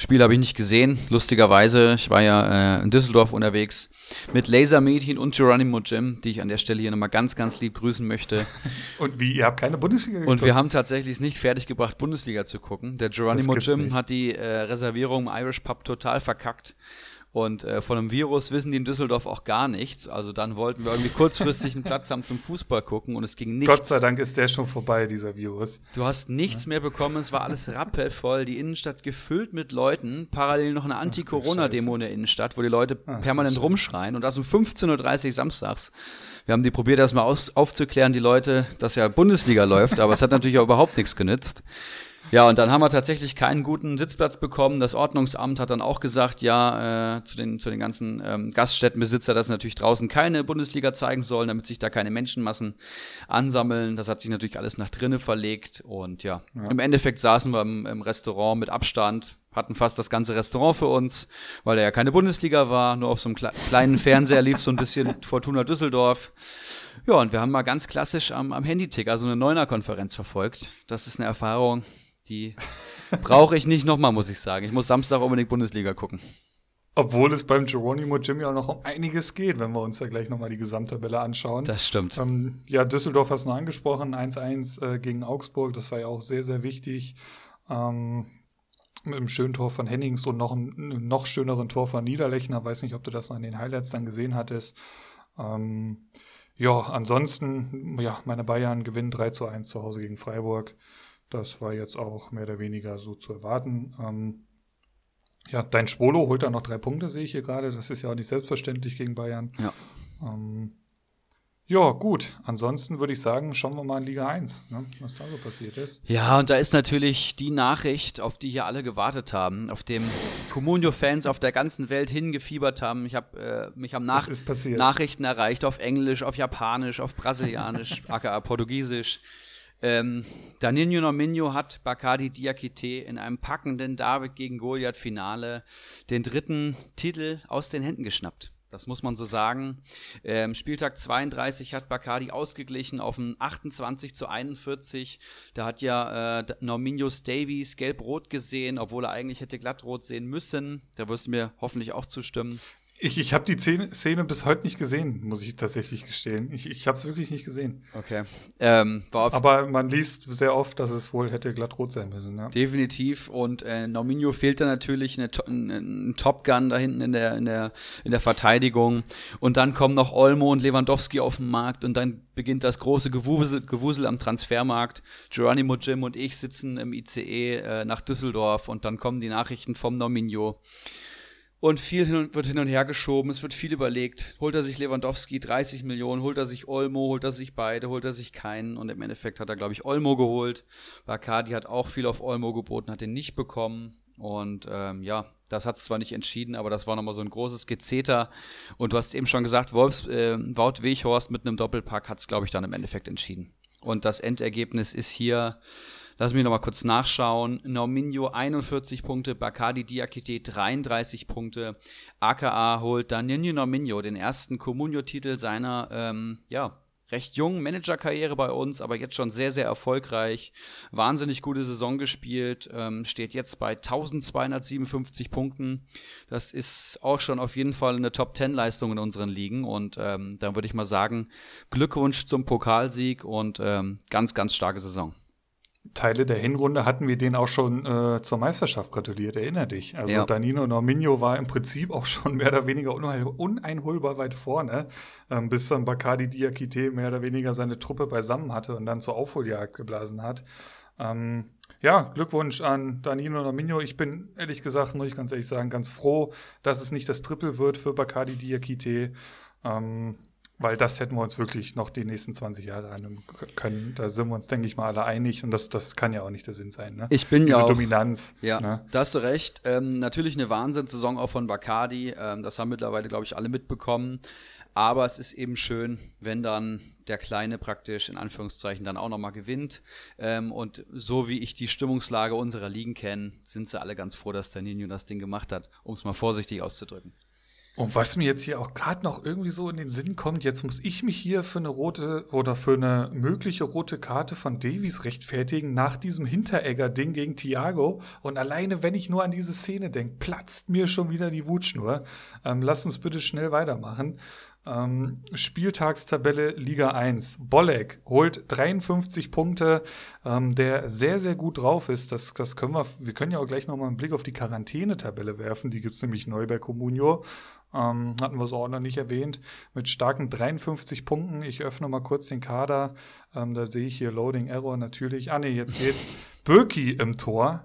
Spiel habe ich nicht gesehen, lustigerweise. Ich war ja äh, in Düsseldorf unterwegs mit Laser Mädchen und Geronimo Jim, die ich an der Stelle hier nochmal ganz, ganz lieb grüßen möchte. Und wie, ihr habt keine Bundesliga geguckt? Und wir haben tatsächlich es nicht fertiggebracht, Bundesliga zu gucken. Der Geronimo Jim nicht. hat die äh, Reservierung im Irish Pub total verkackt. Und äh, von einem Virus wissen die in Düsseldorf auch gar nichts. Also dann wollten wir irgendwie kurzfristig einen Platz haben zum Fußball gucken und es ging nichts. Gott sei Dank ist der schon vorbei, dieser Virus. Du hast nichts ja. mehr bekommen, es war alles rappelvoll, die Innenstadt gefüllt mit Leuten, parallel noch eine Anti-Corona-Demo in der Innenstadt, wo die Leute Ach, permanent rumschreien und das um 15.30 Uhr samstags. Wir haben die probiert, erstmal aufzuklären, die Leute, dass ja Bundesliga läuft, aber es hat natürlich auch überhaupt nichts genützt. Ja, und dann haben wir tatsächlich keinen guten Sitzplatz bekommen. Das Ordnungsamt hat dann auch gesagt, ja, äh, zu, den, zu den ganzen ähm, Gaststättenbesitzer, dass sie natürlich draußen keine Bundesliga zeigen sollen, damit sich da keine Menschenmassen ansammeln. Das hat sich natürlich alles nach drinnen verlegt. Und ja, ja. im Endeffekt saßen wir im, im Restaurant mit Abstand, hatten fast das ganze Restaurant für uns, weil da ja keine Bundesliga war. Nur auf so einem kleinen Fernseher lief so ein bisschen Fortuna Düsseldorf. Ja, und wir haben mal ganz klassisch am, am Handyticker so eine Neuner-Konferenz verfolgt. Das ist eine Erfahrung, Die brauche ich nicht nochmal, muss ich sagen. Ich muss Samstag unbedingt Bundesliga gucken. Obwohl es beim Geronimo Jimmy auch noch um einiges geht, wenn wir uns da gleich nochmal die Gesamttabelle anschauen. Das stimmt. Ähm, ja, Düsseldorf hast du noch angesprochen, 1-1 äh, gegen Augsburg, das war ja auch sehr, sehr wichtig. Ähm, mit einem schönen Tor von Hennings und noch einem noch schöneren Tor von Niederlechner. Weiß nicht, ob du das noch in den Highlights dann gesehen hattest. Ähm, ja, ansonsten, ja, meine Bayern gewinnen 3 zu 1 zu Hause gegen Freiburg. Das war jetzt auch mehr oder weniger so zu erwarten. Ähm, ja, dein Spolo holt da noch drei Punkte, sehe ich hier gerade. Das ist ja auch nicht selbstverständlich gegen Bayern. Ja. Ähm, ja, gut. Ansonsten würde ich sagen, schauen wir mal in Liga 1, ne, was da so passiert ist. Ja, und da ist natürlich die Nachricht, auf die hier alle gewartet haben, auf dem Comunio-Fans auf der ganzen Welt hingefiebert haben. Ich habe äh, mich haben Nach Nachrichten erreicht auf Englisch, auf Japanisch, auf Brasilianisch, aka Portugiesisch. Ähm, Danilo Nominho hat Bakadi Diakite in einem packenden David gegen Goliath Finale den dritten Titel aus den Händen geschnappt. Das muss man so sagen. Ähm, Spieltag 32 hat Bacardi ausgeglichen auf ein 28 zu 41. Da hat ja äh, Norminhos Davies gelb-rot gesehen, obwohl er eigentlich hätte glattrot sehen müssen. Da wirst du mir hoffentlich auch zustimmen. Ich, ich habe die Szene, bis heute nicht gesehen, muss ich tatsächlich gestehen. Ich, ich habe es wirklich nicht gesehen. Okay. Ähm, Aber man liest sehr oft, dass es wohl hätte glattrot sein müssen. Ja. Definitiv. Und äh, Nominio fehlt da natürlich eine, ein Top Gun da hinten in der, in, der, in der Verteidigung. Und dann kommen noch Olmo und Lewandowski auf den Markt und dann beginnt das große Gewusel, Gewusel am Transfermarkt. Geronimo Jim und ich sitzen im ICE äh, nach Düsseldorf und dann kommen die Nachrichten vom Nominio. Und viel hin und, wird hin und her geschoben, es wird viel überlegt. Holt er sich Lewandowski 30 Millionen, holt er sich Olmo, holt er sich beide, holt er sich keinen. Und im Endeffekt hat er, glaube ich, Olmo geholt. Bacardi hat auch viel auf Olmo geboten, hat den nicht bekommen. Und ähm, ja, das hat es zwar nicht entschieden, aber das war nochmal so ein großes Gezeter. Und du hast eben schon gesagt, Wolfs, äh, Wout Weghorst mit einem Doppelpack hat es, glaube ich, dann im Endeffekt entschieden. Und das Endergebnis ist hier Lass mich nochmal kurz nachschauen. Norminho 41 Punkte, Bacardi Diakite 33 Punkte. AKA holt Danilo Norminho den ersten Comunio-Titel seiner, ähm, ja, recht jungen Managerkarriere bei uns, aber jetzt schon sehr, sehr erfolgreich. Wahnsinnig gute Saison gespielt, ähm, steht jetzt bei 1257 Punkten. Das ist auch schon auf jeden Fall eine Top-10-Leistung in unseren Ligen und ähm, dann würde ich mal sagen, Glückwunsch zum Pokalsieg und ähm, ganz, ganz starke Saison. Teile der Hinrunde hatten wir denen auch schon äh, zur Meisterschaft gratuliert, erinner dich. Also ja. Danilo Norminho war im Prinzip auch schon mehr oder weniger uneinholbar weit vorne, ähm, bis dann Bacardi Diakite mehr oder weniger seine Truppe beisammen hatte und dann zur Aufholjagd geblasen hat. Ähm, ja, Glückwunsch an Danilo Norminho. Ich bin ehrlich gesagt, muss ich ganz ehrlich sagen, ganz froh, dass es nicht das Triple wird für Bacardi Diakite. Ähm, weil das hätten wir uns wirklich noch die nächsten 20 Jahre annehmen können. Da sind wir uns, denke ich mal, alle einig. Und das, das kann ja auch nicht der Sinn sein. Ne? Ich bin Diese ja auch, Dominanz. Ja, ne? da hast du recht. Ähm, natürlich eine Wahnsinnssaison auch von Bacardi. Ähm, das haben mittlerweile, glaube ich, alle mitbekommen. Aber es ist eben schön, wenn dann der Kleine praktisch in Anführungszeichen dann auch nochmal gewinnt. Ähm, und so wie ich die Stimmungslage unserer Ligen kenne, sind sie alle ganz froh, dass der Nino das Ding gemacht hat, um es mal vorsichtig auszudrücken. Und was mir jetzt hier auch gerade noch irgendwie so in den Sinn kommt, jetzt muss ich mich hier für eine rote oder für eine mögliche rote Karte von Davies rechtfertigen nach diesem Hinteregger-Ding gegen Thiago. Und alleine, wenn ich nur an diese Szene denke, platzt mir schon wieder die Wutschnur. Ähm, lass uns bitte schnell weitermachen. Ähm, Spieltagstabelle Liga 1. Bolek holt 53 Punkte, ähm, der sehr, sehr gut drauf ist. Das, das können wir, wir können ja auch gleich nochmal einen Blick auf die Quarantänetabelle werfen. Die gibt's nämlich neu bei Comunio. Ähm, hatten wir so auch noch nicht erwähnt. Mit starken 53 Punkten. Ich öffne mal kurz den Kader. Ähm, da sehe ich hier Loading Error natürlich. Ah, nee, jetzt geht's. Birki im Tor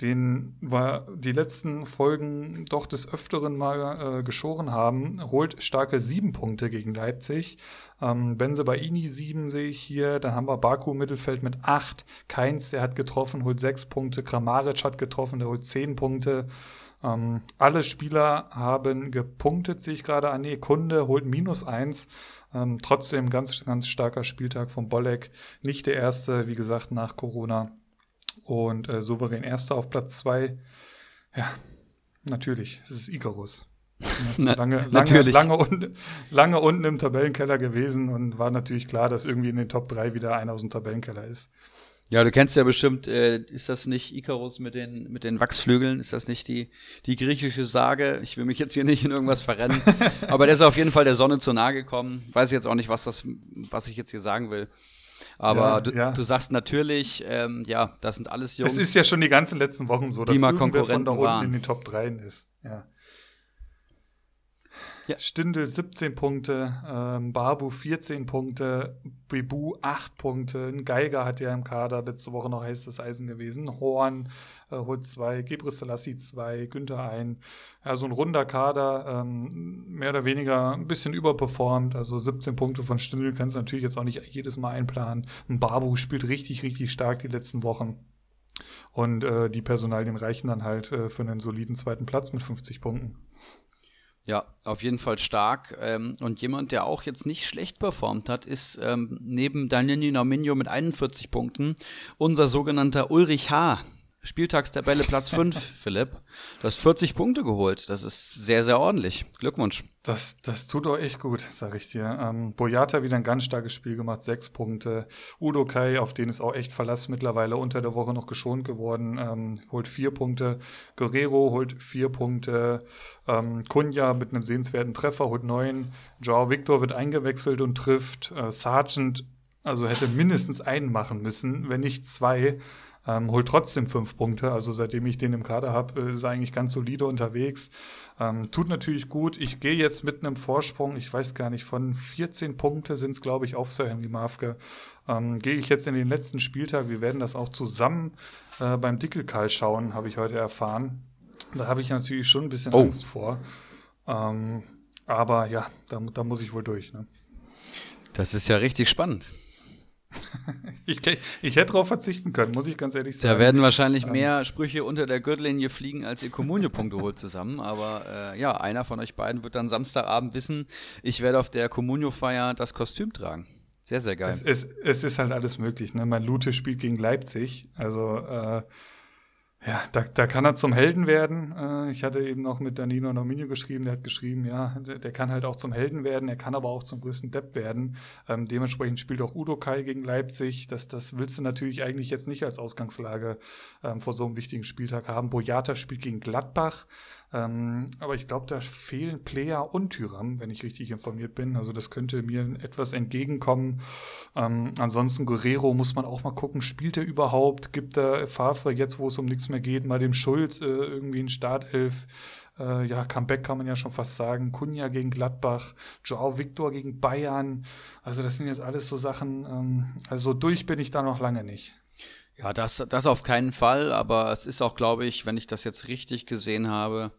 den wir die letzten Folgen doch des Öfteren mal äh, geschoren haben, holt starke sieben Punkte gegen Leipzig. Ähm, Benze Baini sieben sehe ich hier. Dann haben wir Baku Mittelfeld mit acht. Keins, der hat getroffen, holt sechs Punkte. Kramaric hat getroffen, der holt zehn Punkte. Ähm, alle Spieler haben gepunktet, sehe ich gerade. Ah, nee, Kunde holt minus eins. Ähm, trotzdem ganz, ganz starker Spieltag von Bolek. Nicht der erste, wie gesagt, nach Corona und äh, souverän Erster auf Platz 2. Ja, natürlich, das ist Icarus. lange, lange, natürlich. Lange, un, lange unten im Tabellenkeller gewesen und war natürlich klar, dass irgendwie in den Top 3 wieder einer aus dem Tabellenkeller ist. Ja, du kennst ja bestimmt, äh, ist das nicht Icarus mit den, mit den Wachsflügeln? Ist das nicht die, die griechische Sage? Ich will mich jetzt hier nicht in irgendwas verrennen. aber der ist auf jeden Fall der Sonne zu nahe gekommen. Weiß ich jetzt auch nicht, was das, was ich jetzt hier sagen will. Aber ja, du, ja. du, sagst natürlich, ähm, ja, das sind alles Jungs. Es ist ja schon die ganzen letzten Wochen so, dass irgendwer von da unten waren. in den Top 3 ist. Ja. Ja. Stindel 17 Punkte, ähm, Babu 14 Punkte, Bibu 8 Punkte, ein Geiger hat ja im Kader letzte Woche noch heißes Eisen gewesen, Horn äh, holt 2, Gebre Selassie 2, Günther ein. Ja, so ein runder Kader, ähm, mehr oder weniger ein bisschen überperformt, also 17 Punkte von Stindel kannst du natürlich jetzt auch nicht jedes Mal einplanen. Ein Babu spielt richtig, richtig stark die letzten Wochen. Und äh, die Personalien reichen dann halt äh, für einen soliden zweiten Platz mit 50 Punkten. Ja, auf jeden Fall stark. Ähm, und jemand, der auch jetzt nicht schlecht performt hat, ist ähm, neben Daniel Nominio mit 41 Punkten unser sogenannter Ulrich H. Spieltagstabelle Platz 5, Philipp. Du hast 40 Punkte geholt. Das ist sehr, sehr ordentlich. Glückwunsch. Das, das tut auch echt gut, sag ich dir. Ähm, Boyata wieder ein ganz starkes Spiel gemacht, sechs Punkte. Udo Kai, auf den ist auch echt Verlass mittlerweile unter der Woche noch geschont geworden, ähm, holt vier Punkte. Guerrero holt vier Punkte. Ähm, Kunja mit einem sehenswerten Treffer holt neun. Joao Victor wird eingewechselt und trifft. Äh, Sargent also hätte mindestens einen machen müssen, wenn nicht zwei. Ähm, holt trotzdem fünf Punkte. Also seitdem ich den im Kader habe, äh, ist er eigentlich ganz solide unterwegs. Ähm, tut natürlich gut. Ich gehe jetzt mit einem Vorsprung, ich weiß gar nicht, von 14 Punkte sind es, glaube ich, auf Sir Henry Mafke. Ähm, gehe ich jetzt in den letzten Spieltag. Wir werden das auch zusammen äh, beim Dickelkal schauen, habe ich heute erfahren. Da habe ich natürlich schon ein bisschen oh. Angst vor. Ähm, aber ja, da, da, muss ich wohl durch. Ne? Das ist ja richtig spannend. ich, ich, hätte darauf verzichten können, muss ich ganz ehrlich sagen. Da werden wahrscheinlich ähm, mehr Sprüche unter der Gürtellinie fliegen, als ihr Kommunio-Punkte holt zusammen. Aber äh, ja, einer von euch beiden wird dann Samstagabend wissen, ich werde auf der Kommunio-Feier das Kostüm tragen. Sehr, sehr geil. Es, es, es, ist halt alles möglich. Ne? Mein Lute spielt gegen Leipzig. Also äh, ja, da, da kann er zum Helden werden. Äh, ich hatte eben noch mit Danilo Nominio geschrieben, der hat geschrieben, ja, der, der, kann halt auch zum Helden werden, er kann aber auch zum größten Depp werden. Ähm, dementsprechend spielt auch Udo Kai gegen Leipzig. Das, das willst du natürlich eigentlich jetzt nicht als Ausgangslage ähm, vor so einem wichtigen Spieltag haben. Boyata spielt gegen Gladbach. Ähm, aber ich glaube, da fehlen Player und Tyram, wenn ich richtig informiert bin. Also das könnte mir etwas entgegenkommen. Ähm, ansonsten Guerrero muss man auch mal gucken, spielt er überhaupt? Gibt er Favre jetzt, wo es um nichts mehr geht, mal dem Schulz äh, irgendwie ein Startelf? Äh, ja, Comeback kann man ja schon fast sagen. Kunja gegen Gladbach, Joao Victor gegen Bayern. Also das sind jetzt alles so Sachen. Ähm, also durch bin ich da noch lange nicht. Ja, das, das auf keinen Fall, aber es ist auch, glaube ich, wenn ich das jetzt richtig gesehen habe,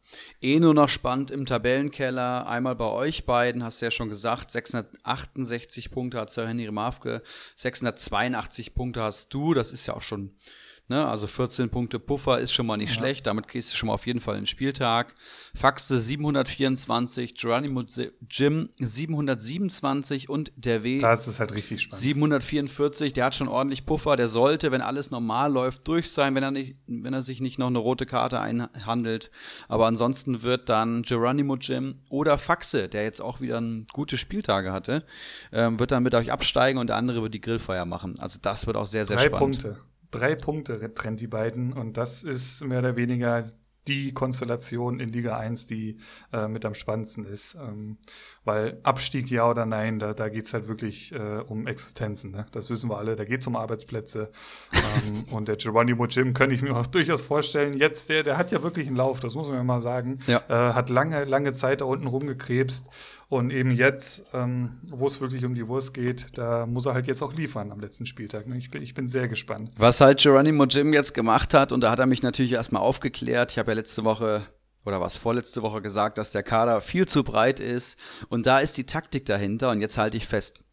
eh nur noch spannend im Tabellenkeller. Einmal bei euch beiden, hast du ja schon gesagt, 668 Punkte hat Sir Henry Mafke, 682 Punkte hast du, das ist ja auch schon Ne? Also 14 Punkte Puffer ist schon mal nicht ja. schlecht. Damit gehst du schon mal auf jeden Fall in den Spieltag. Faxe 724, Geronimo Jim 727 und der W. Da ist es halt richtig spannend. 744. Der hat schon ordentlich Puffer. Der sollte, wenn alles normal läuft, durch sein, wenn er, nicht, wenn er sich nicht noch eine rote Karte einhandelt. Aber ansonsten wird dann Geronimo Jim oder Faxe, der jetzt auch wieder gute Spieltage hatte, ähm, wird dann mit euch absteigen und der andere wird die Grillfeier machen. Also das wird auch sehr, sehr Drei spannend. Punkte drei Punkte trennt die beiden und das ist mehr oder weniger die Konstellation in Liga 1, die äh, mit am spannendsten ist. Ähm, weil Abstieg ja oder nein, da, da geht halt wirklich äh, um Existenzen. Ne? Das wissen wir alle, da geht es um Arbeitsplätze. ähm, und der Geronimo Jim könnte ich mir auch durchaus vorstellen, jetzt, der, der hat ja wirklich einen Lauf, das muss man ja mal sagen. Ja. Äh, hat lange, lange Zeit da unten rumgekrebst. Und eben jetzt, ähm, wo es wirklich um die Wurst geht, da muss er halt jetzt auch liefern am letzten Spieltag. Ne? Ich, bin, ich bin sehr gespannt. Was halt Geronimo Jim jetzt gemacht hat, und da hat er mich natürlich erstmal aufgeklärt. Ich habe ja letzte Woche oder was vorletzte Woche gesagt, dass der Kader viel zu breit ist und da ist die Taktik dahinter und jetzt halte ich fest.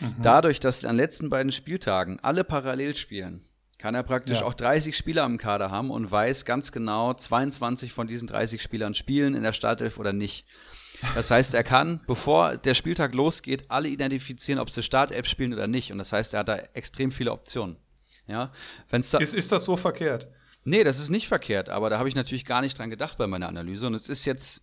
Mhm. Dadurch, dass an den letzten beiden Spieltagen alle parallel spielen, kann er praktisch ja. auch 30 Spieler im Kader haben und weiß ganz genau, 22 von diesen 30 Spielern spielen in der Startelf oder nicht. Das heißt, er kann, bevor der Spieltag losgeht, alle identifizieren, ob sie Startelf spielen oder nicht. Und das heißt, er hat da extrem viele Optionen. Ja, wenn's da ist, ist das so verkehrt? Nee, das ist nicht verkehrt, aber da habe ich natürlich gar nicht dran gedacht bei meiner Analyse. Und es ist jetzt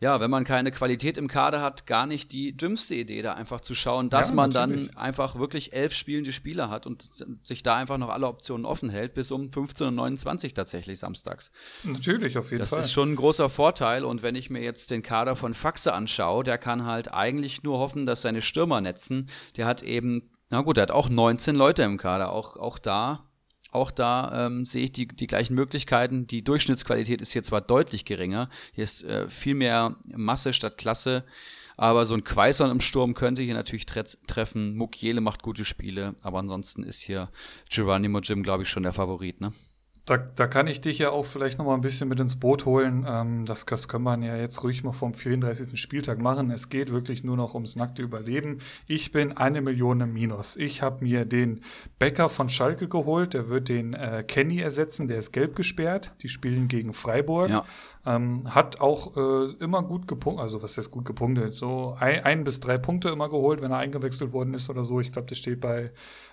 ja, wenn man keine Qualität im Kader hat, gar nicht die dümmste Idee, da einfach zu schauen, dass ja, man natürlich. dann einfach wirklich elf spielende Spieler hat und sich da einfach noch alle Optionen offen hält, bis um 15.29 Uhr tatsächlich samstags. Natürlich, auf jeden das Fall. Das ist schon ein großer Vorteil und wenn ich mir jetzt den Kader von Faxe anschaue, der kann halt eigentlich nur hoffen, dass seine Stürmer netzen. Der hat eben, na gut, der hat auch 19 Leute im Kader, auch, auch da auch da ähm, sehe ich die, die gleichen Möglichkeiten. Die Durchschnittsqualität ist hier zwar deutlich geringer, hier ist äh, viel mehr Masse statt Klasse, aber so ein Quaison im Sturm könnte hier natürlich tre treffen. Mukiele macht gute Spiele, aber ansonsten ist hier Geronimo Jim, glaube ich, schon der Favorit, ne? Da, da kann ich dich ja auch vielleicht noch mal ein bisschen mit ins Boot holen. Ähm, das, das können wir ja jetzt ruhig mal vom 34. Spieltag machen. Es geht wirklich nur noch ums nackte Überleben. Ich bin eine Million im Minus. Ich habe mir den Becker von Schalke geholt. Der wird den äh, Kenny ersetzen. Der ist gelb gesperrt. Die spielen gegen Freiburg. Ja. Ähm, hat auch äh, immer gut gepunktet, also was ist gut gepunktet, so ein, ein, bis drei Punkte immer geholt, wenn er eingewechselt worden ist oder so. Ich glaube, das steht bei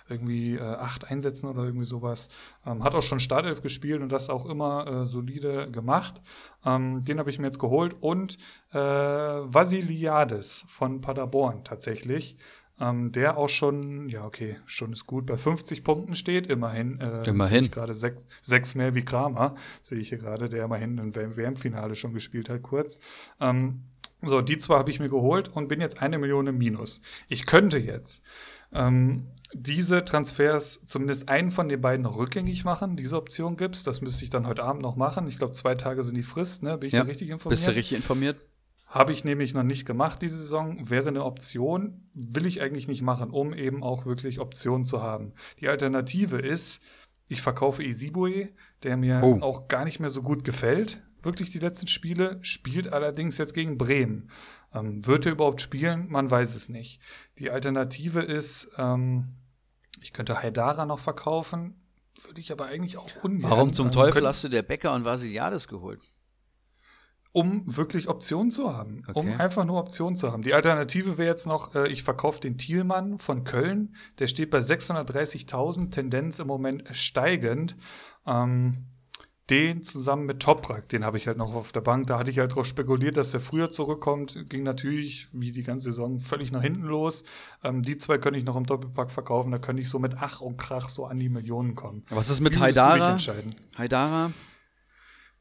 irgendwie äh, acht Einsätzen oder irgendwie sowas. Ähm, hat auch schon Startelf gespielt und das auch immer äh, solide gemacht. Ähm, den habe ich mir jetzt geholt und äh, Vasiliades von Paderborn tatsächlich ähm, der auch schon, ja, okay, schon ist gut, bei 50 Punkten steht, immerhin. Äh, immerhin. Gerade sechs, sechs mehr wie Kramer, sehe ich hier gerade, der immerhin im WM-Finale schon gespielt hat, kurz. Ähm, so, die zwei habe ich mir geholt und bin jetzt eine Million im Minus. Ich könnte jetzt ähm, diese Transfers zumindest einen von den beiden noch rückgängig machen. Diese Option gibt's. Das müsste ich dann heute Abend noch machen. Ich glaube, zwei Tage sind die Frist, ne? Bin ich ja, da richtig informiert? Bist du richtig informiert? Habe ich nämlich noch nicht gemacht diese Saison. Wäre eine Option, will ich eigentlich nicht machen, um eben auch wirklich Optionen zu haben. Die Alternative ist, ich verkaufe Isibue, der mir oh. auch gar nicht mehr so gut gefällt. Wirklich die letzten Spiele, spielt allerdings jetzt gegen Bremen. Ähm, wird er überhaupt spielen? Man weiß es nicht. Die Alternative ist, ähm, ich könnte Haidara noch verkaufen, würde ich aber eigentlich auch ungern. Warum zum Teufel hast du der Bäcker und Vasiliades geholt? um wirklich Optionen zu haben. Okay. Um einfach nur Optionen zu haben. Die Alternative wäre jetzt noch, äh, ich verkaufe den Thielmann von Köln. Der steht bei 630.000, Tendenz im Moment steigend. Ähm, den zusammen mit Toprak, den habe ich halt noch auf der Bank. Da hatte ich halt darauf spekuliert, dass der früher zurückkommt. Ging natürlich, wie die ganze Saison, völlig nach hinten los. Ähm, die zwei könnte ich noch im Doppelpack verkaufen. Da könnte ich so mit Ach und Krach so an die Millionen kommen. Was ist mit Haidara? Haidara?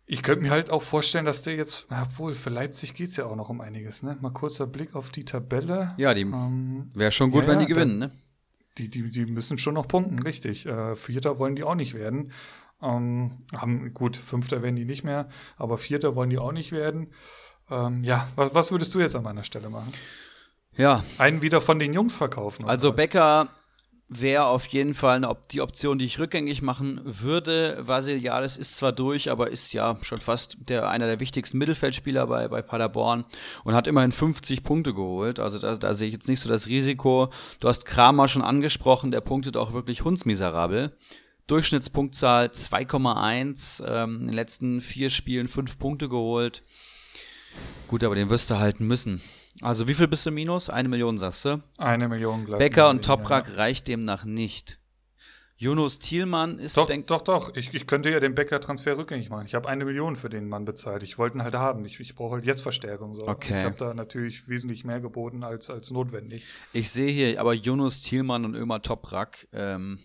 Ich könnte mir halt auch vorstellen, dass der jetzt, obwohl für Leipzig geht es ja auch noch um einiges, ne? Mal kurzer Blick auf die Tabelle. Ja, die ähm, wäre schon gut, ja, wenn die gewinnen, ne? Die, die, die müssen schon noch punkten, richtig. Äh, Vierter wollen die auch nicht werden. Ähm, haben, gut, Fünfter werden die nicht mehr, aber Vierter wollen die auch nicht werden. Ähm, ja, was, was würdest du jetzt an meiner Stelle machen? Ja. Einen wieder von den Jungs verkaufen. Also Becker wäre auf jeden Fall eine die Option, die ich rückgängig machen würde. Vasiliades ist zwar durch, aber ist ja schon fast der, einer der wichtigsten Mittelfeldspieler bei, bei Paderborn und hat immerhin 50 Punkte geholt. Also da, da sehe ich jetzt nicht so das Risiko. Du hast Kramer schon angesprochen, der punktet auch wirklich hundsmiserabel. Durchschnittspunktzahl 2,1, ähm, in den letzten vier Spielen fünf Punkte geholt. Gut, aber den wirst du halten müssen. Also wie viel bist du minus? Eine Million, sagst du? Eine Million, glaube ich. Becker und Toprak ja. reicht demnach nicht. Jonas Thielmann ist. Doch, doch, doch. Ich, ich könnte ja den Becker-Transfer rückgängig machen. Ich habe eine Million für den Mann bezahlt. Ich wollte ihn halt haben. Ich, ich brauche halt jetzt Verstärkung. So. Okay. Ich habe da natürlich wesentlich mehr geboten als, als notwendig. Ich sehe hier aber Jonas Thielmann und Ömer Toprak. Ähm,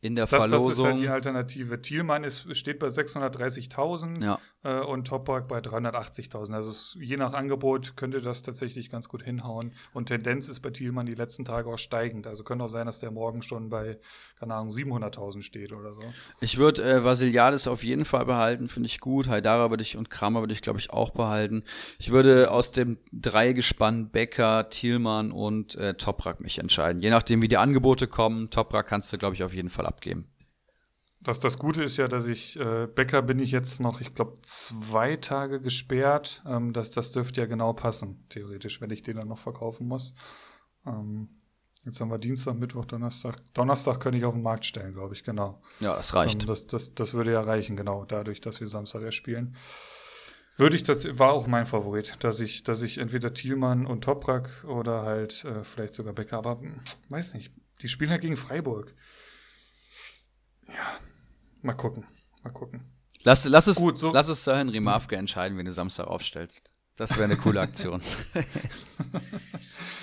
in der das, Verlosung. Das ist halt die Alternative. Thielmann ist, steht bei 630.000 ja. Äh, und Toprak bei 380.000. Also es, je nach Angebot könnte das tatsächlich ganz gut hinhauen. Und Tendenz ist bei Thielmann die letzten Tage auch steigend. Also könnte auch sein, dass der morgen schon bei, keine Ahnung, 700.000 steht oder so. Ich würde äh, Vasiliades auf jeden Fall behalten, finde ich gut. Haidara würde ich und Kramer würde ich, glaube ich, auch behalten. Ich würde aus dem Dreigespann Becker, Thielmann und äh, Toprak mich entscheiden. Je nachdem, wie die Angebote kommen. Toprak kannst du, glaube ich, auf jeden Fall abgeben. Das, das Gute ist ja, dass ich, äh, Bäcker bin ich jetzt noch, ich glaube, zwei Tage gesperrt. Ähm, das, das dürfte ja genau passen, theoretisch, wenn ich den dann noch verkaufen muss. Ähm, jetzt haben wir Dienstag, Mittwoch, Donnerstag. Donnerstag könnte ich auf den Markt stellen, glaube ich, genau. Ja, das reicht. Ähm, das, das, das würde ja reichen, genau, dadurch, dass wir Samstag erst spielen. Würde ich, das war auch mein Favorit, dass ich, dass ich entweder Thielmann und Toprak oder halt äh, vielleicht sogar Becker, aber hm, weiß nicht. Die spielen halt gegen Freiburg. Ja, mal gucken. Mal gucken. Lass, lass, es, Gut, so lass es Sir Henry Mafke entscheiden, wenn du Samstag aufstellst. Das wäre eine coole Aktion.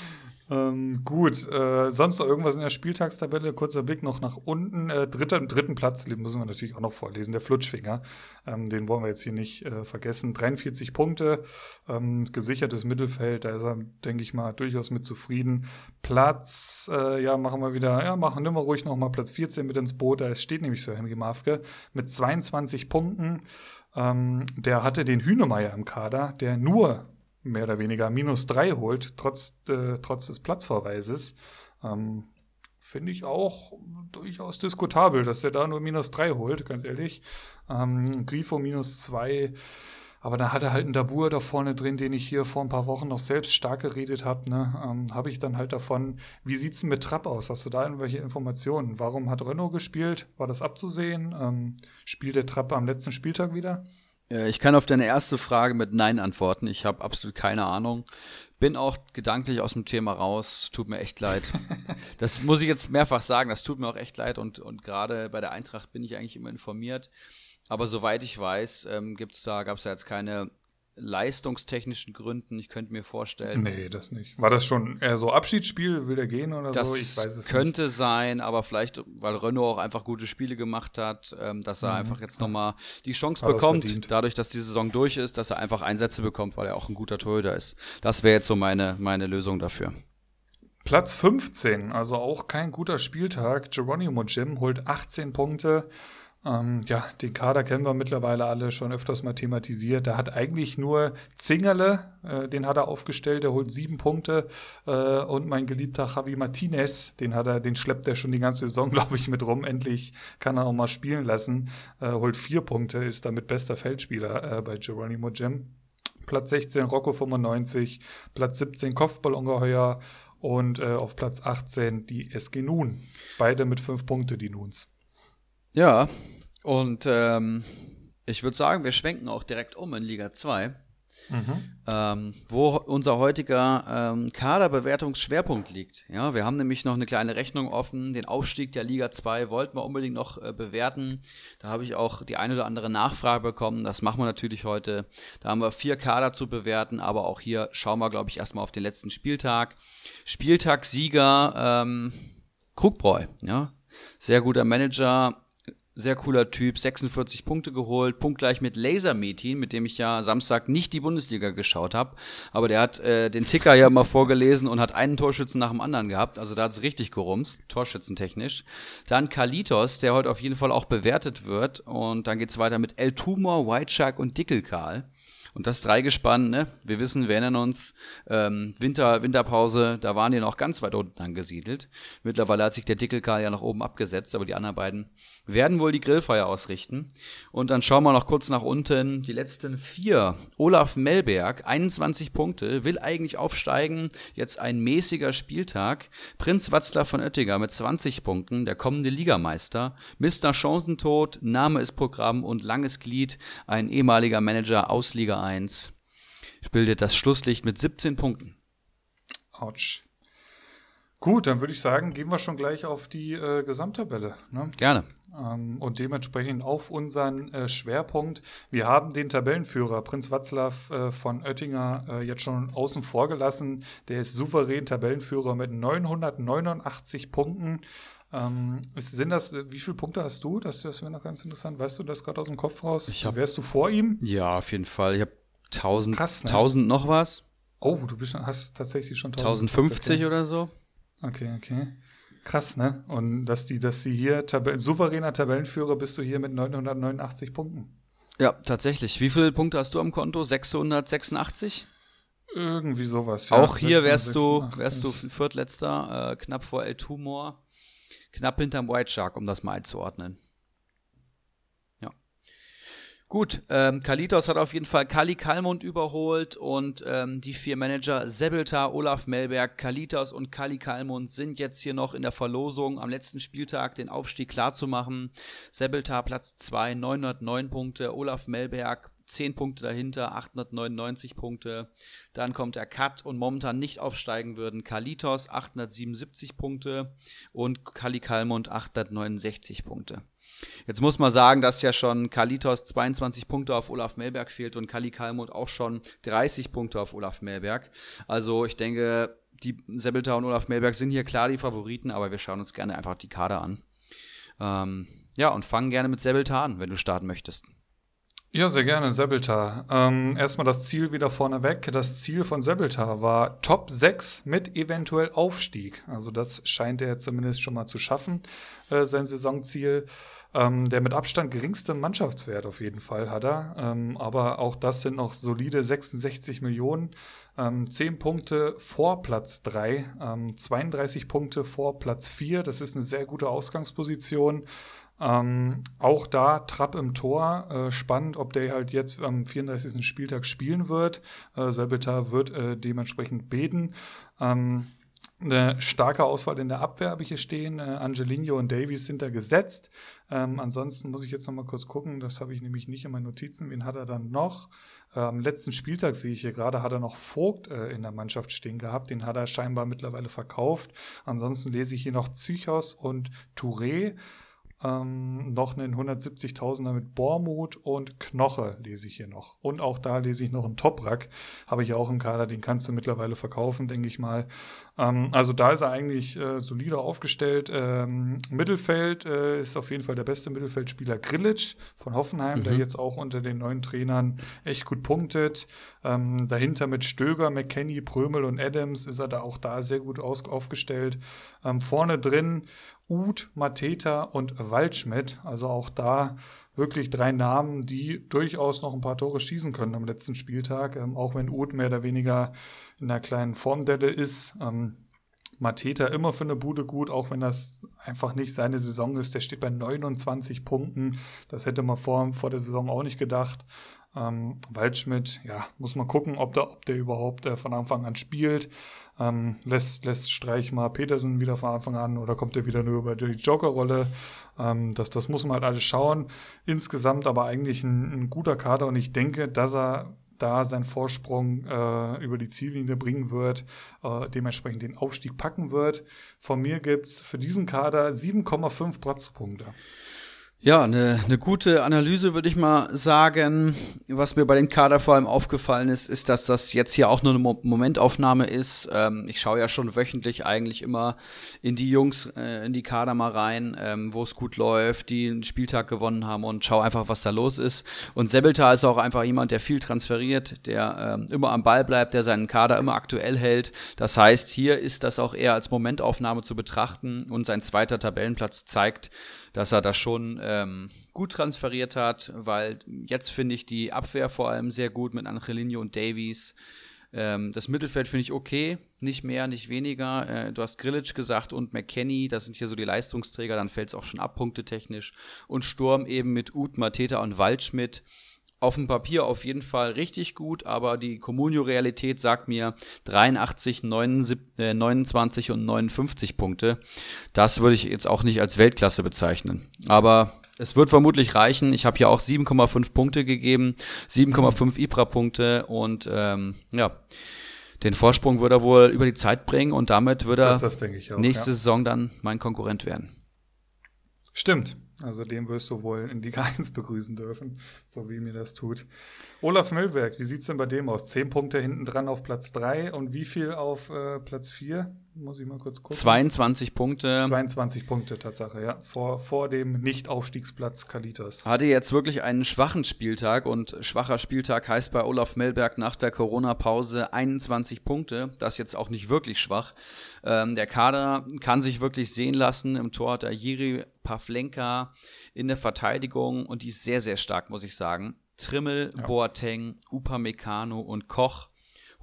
Ähm, gut, äh, sonst noch irgendwas in der Spieltagstabelle? Kurzer Blick noch nach unten. Äh, dritter, dritten Platz, den müssen wir natürlich auch noch vorlesen, der Flutschfinger. Ähm, den wollen wir jetzt hier nicht äh, vergessen. 43 Punkte, ähm, gesichertes Mittelfeld, da ist er, denke ich mal, durchaus mit zufrieden. Platz, äh, ja, machen wir wieder, ja, machen, nehmen wir ruhig noch mal Platz 14 mit ins Boot. Da steht nämlich Sir Henry Mafke mit 22 Punkten. Ähm, der hatte den Hühnemeier im Kader, der nur mehr oder weniger minus drei holt, trotz, äh, trotz des Platzverweises. Ähm, Finde ich auch durchaus diskutabel, dass der da nur minus drei holt, ganz ehrlich. Ähm, Grifo minus zwei. Aber da hat er halt einen Dabur da vorne drin, den ich hier vor ein paar Wochen noch selbst stark geredet habe. Ne? Ähm, habe ich dann halt davon, wie sieht's denn mit Trapp aus? Hast du da irgendwelche Informationen? Warum hat Renault gespielt? War das abzusehen? Ähm, spielt der Trapp am letzten Spieltag wieder? Ich kann auf deine erste Frage mit Nein antworten. Ich habe absolut keine Ahnung. Bin auch gedanklich aus dem Thema raus. Tut mir echt leid. das muss ich jetzt mehrfach sagen. Das tut mir auch echt leid. Und, und gerade bei der Eintracht bin ich eigentlich immer informiert. Aber soweit ich weiß, ähm, gibt's da, gab es da jetzt keine leistungstechnischen Gründen. Ich könnte mir vorstellen. Nee, das nicht. War das schon eher so Abschiedsspiel? Will der gehen oder das so? Ich weiß es könnte nicht. sein, aber vielleicht, weil Renault auch einfach gute Spiele gemacht hat, ähm, dass er mhm. einfach jetzt nochmal die Chance Hat bekommt, dadurch, dass die Saison durch ist, dass er einfach Einsätze bekommt, weil er auch ein guter Torhüter ist. Das wäre jetzt so meine, meine Lösung dafür. Platz 15, also auch kein guter Spieltag. Geronimo Jim holt 18 Punkte. Ähm, ja, den Kader kennen wir mittlerweile alle schon öfters mal thematisiert. Da hat eigentlich nur Zingerle, äh, den hat er aufgestellt, der holt sieben Punkte. Äh, und mein geliebter Javi Martinez, den hat er, den schleppt er schon die ganze Saison, glaube ich, mit rum. Endlich kann er auch mal spielen lassen. Äh, holt vier Punkte, ist damit bester Feldspieler äh, bei Geronimo Jim. Platz 16 Rocco 95, Platz 17 Kopfballungeheuer und äh, auf Platz 18 die SG Nun. Beide mit fünf Punkte, die Nuns. Ja, und ähm, ich würde sagen, wir schwenken auch direkt um in Liga 2. Mhm. Ähm, wo unser heutiger ähm, Kaderbewertungsschwerpunkt liegt. Ja, wir haben nämlich noch eine kleine Rechnung offen. Den Aufstieg der Liga 2 wollten wir unbedingt noch äh, bewerten. Da habe ich auch die eine oder andere Nachfrage bekommen. Das machen wir natürlich heute. Da haben wir vier Kader zu bewerten, aber auch hier schauen wir, glaube ich, erstmal auf den letzten Spieltag. Spieltagssieger ähm, Krugbräu, ja. Sehr guter Manager, sehr cooler Typ, 46 Punkte geholt, punktgleich mit Laser Metin, mit dem ich ja Samstag nicht die Bundesliga geschaut habe. Aber der hat äh, den Ticker ja mal vorgelesen und hat einen Torschützen nach dem anderen gehabt. Also da hat es richtig gerumst, torschützentechnisch. Dann Kalitos, der heute auf jeden Fall auch bewertet wird. Und dann geht's weiter mit El Tumor, White Shark und Dickelkarl. Und das Dreigespann, ne? wir wissen, wir erinnern uns, ähm, Winter, Winterpause, da waren die noch ganz weit unten angesiedelt. Mittlerweile hat sich der Dickelkarl ja nach oben abgesetzt, aber die anderen beiden werden wohl die Grillfeier ausrichten. Und dann schauen wir noch kurz nach unten. Die letzten vier. Olaf Melberg, 21 Punkte, will eigentlich aufsteigen. Jetzt ein mäßiger Spieltag. Prinz Watzler von Oettinger mit 20 Punkten, der kommende Ligameister. Mr. Chancentod, Name ist Programm und langes Glied, ein ehemaliger Manager aus Liga 1. Bildet das Schlusslicht mit 17 Punkten. Autsch. Gut, dann würde ich sagen, gehen wir schon gleich auf die äh, Gesamttabelle. Ne? Gerne. Ähm, und dementsprechend auf unseren äh, Schwerpunkt. Wir haben den Tabellenführer Prinz Watzlaw äh, von Oettinger äh, jetzt schon außen vor gelassen. Der ist souverän Tabellenführer mit 989 Punkten. Ähm, sind das, wie viele Punkte hast du? Das, das wäre noch ganz interessant. Weißt du das gerade aus dem Kopf raus? Ich hab, Wärst du vor ihm? Ja, auf jeden Fall. Ich habe 1000, Krass, ne? 1000 noch was. Oh, du bist, hast tatsächlich schon 1050 oder so. Okay, okay. Krass, ne? Und dass die, dass die hier Tabellen, souveräner Tabellenführer bist du hier mit 989 Punkten. Ja, tatsächlich. Wie viele Punkte hast du am Konto? 686? Irgendwie sowas. Ja. Auch hier wärst du, wärst du Viertletzter, äh, knapp vor El Tumor, knapp hinterm White Shark, um das mal einzuordnen. Gut, ähm, Kalitos hat auf jeden Fall Kali Kalmund überholt und ähm, die vier Manager Sebeltar, Olaf Melberg, Kalitos und Kali Kalmund sind jetzt hier noch in der Verlosung am letzten Spieltag den Aufstieg klarzumachen. Sebeltar Platz 2, 909 Punkte, Olaf Melberg 10 Punkte dahinter, 899 Punkte. Dann kommt der Cut und momentan nicht aufsteigen würden Kalitos 877 Punkte und Kali Kalmund 869 Punkte. Jetzt muss man sagen, dass ja schon Kalitos 22 Punkte auf Olaf Melberg fehlt und Kali Kalmut auch schon 30 Punkte auf Olaf Melberg. Also ich denke, die Sebelta und Olaf Melberg sind hier klar die Favoriten, aber wir schauen uns gerne einfach die Kader an. Ähm, ja, und fangen gerne mit Sebelta an, wenn du starten möchtest. Ja, sehr gerne, Sebeltar. Ähm, erstmal das Ziel wieder vorneweg. Das Ziel von Sebeltar war Top 6 mit eventuell Aufstieg. Also das scheint er zumindest schon mal zu schaffen, äh, sein Saisonziel. Ähm, der mit Abstand geringste Mannschaftswert auf jeden Fall hat er. Ähm, aber auch das sind noch solide 66 Millionen. Ähm, 10 Punkte vor Platz 3, ähm, 32 Punkte vor Platz 4. Das ist eine sehr gute Ausgangsposition. Ähm, auch da Trapp im Tor. Äh, spannend, ob der halt jetzt am 34. Spieltag spielen wird. Äh, Selbeta wird äh, dementsprechend beten. Ähm, eine starke Auswahl in der Abwehr habe ich hier stehen. Äh, Angelino und Davies sind da gesetzt. Ähm, ansonsten muss ich jetzt noch mal kurz gucken. Das habe ich nämlich nicht in meinen Notizen. Wen hat er dann noch? Äh, am letzten Spieltag sehe ich hier gerade, hat er noch Vogt äh, in der Mannschaft stehen gehabt. Den hat er scheinbar mittlerweile verkauft. Ansonsten lese ich hier noch Zychos und Touré. Ähm, noch einen 170.000er mit Bormut und Knoche lese ich hier noch. Und auch da lese ich noch einen Toprak. Habe ich auch im Kader, den kannst du mittlerweile verkaufen, denke ich mal. Ähm, also da ist er eigentlich äh, solider aufgestellt. Ähm, Mittelfeld äh, ist auf jeden Fall der beste Mittelfeldspieler Grillitsch von Hoffenheim, mhm. der jetzt auch unter den neuen Trainern echt gut punktet. Ähm, dahinter mit Stöger, McKenny, Prömel und Adams ist er da auch da sehr gut aus aufgestellt. Ähm, vorne drin Uth, Mateta und Waldschmidt. Also auch da wirklich drei Namen, die durchaus noch ein paar Tore schießen können am letzten Spieltag. Ähm, auch wenn Uth mehr oder weniger in einer kleinen Formdelle ist. Ähm, Mateta immer für eine Bude gut, auch wenn das einfach nicht seine Saison ist. Der steht bei 29 Punkten. Das hätte man vor, vor der Saison auch nicht gedacht. Ähm, Waldschmidt, ja, muss man gucken, ob der, ob der überhaupt äh, von Anfang an spielt. Ähm, lässt, lässt Streich mal Petersen wieder von Anfang an oder kommt er wieder nur über die Jokerrolle? Ähm, das, das muss man halt alles schauen. Insgesamt aber eigentlich ein, ein guter Kader und ich denke, dass er da seinen Vorsprung äh, über die Ziellinie bringen wird, äh, dementsprechend den Aufstieg packen wird. Von mir gibt es für diesen Kader 7,5 Platzpunkte. Ja, eine, eine gute Analyse würde ich mal sagen. Was mir bei dem Kader vor allem aufgefallen ist, ist, dass das jetzt hier auch nur eine Mo Momentaufnahme ist. Ähm, ich schaue ja schon wöchentlich eigentlich immer in die Jungs, äh, in die Kader mal rein, ähm, wo es gut läuft, die einen Spieltag gewonnen haben und schaue einfach, was da los ist. Und Sebelta ist auch einfach jemand, der viel transferiert, der ähm, immer am Ball bleibt, der seinen Kader immer aktuell hält. Das heißt, hier ist das auch eher als Momentaufnahme zu betrachten und sein zweiter Tabellenplatz zeigt, dass er das schon ähm, gut transferiert hat, weil jetzt finde ich die Abwehr vor allem sehr gut mit Angelino und Davies. Ähm, das Mittelfeld finde ich okay, nicht mehr, nicht weniger. Äh, du hast Grillitsch gesagt und McKenny, das sind hier so die Leistungsträger, dann fällt es auch schon ab, punktetechnisch. Und Sturm eben mit Uth, Mateta und Waldschmidt auf dem Papier auf jeden Fall richtig gut, aber die Comunio-Realität sagt mir 83, 29 und 59 Punkte. Das würde ich jetzt auch nicht als Weltklasse bezeichnen. Aber es wird vermutlich reichen. Ich habe hier auch 7,5 Punkte gegeben, 7,5 IPRA-Punkte und ähm, ja, den Vorsprung wird er wohl über die Zeit bringen und damit wird er das, das auch, nächste ja. Saison dann mein Konkurrent werden. Stimmt. Also den wirst du wohl in Liga 1 begrüßen dürfen, so wie mir das tut. Olaf Müllberg, wie sieht es denn bei dem aus? Zehn Punkte hinten dran auf Platz 3 und wie viel auf äh, Platz 4? Muss ich mal kurz gucken. 22 Punkte. 22 Punkte, Tatsache, ja. Vor, vor dem Nicht-Aufstiegsplatz Kalitos. Hatte jetzt wirklich einen schwachen Spieltag und schwacher Spieltag heißt bei Olaf Mellberg nach der Corona-Pause 21 Punkte. Das ist jetzt auch nicht wirklich schwach. Ähm, der Kader kann sich wirklich sehen lassen. Im Tor hat er Jiri Pavlenka in der Verteidigung und die ist sehr, sehr stark, muss ich sagen. Trimmel, ja. Boateng, Upamecano und Koch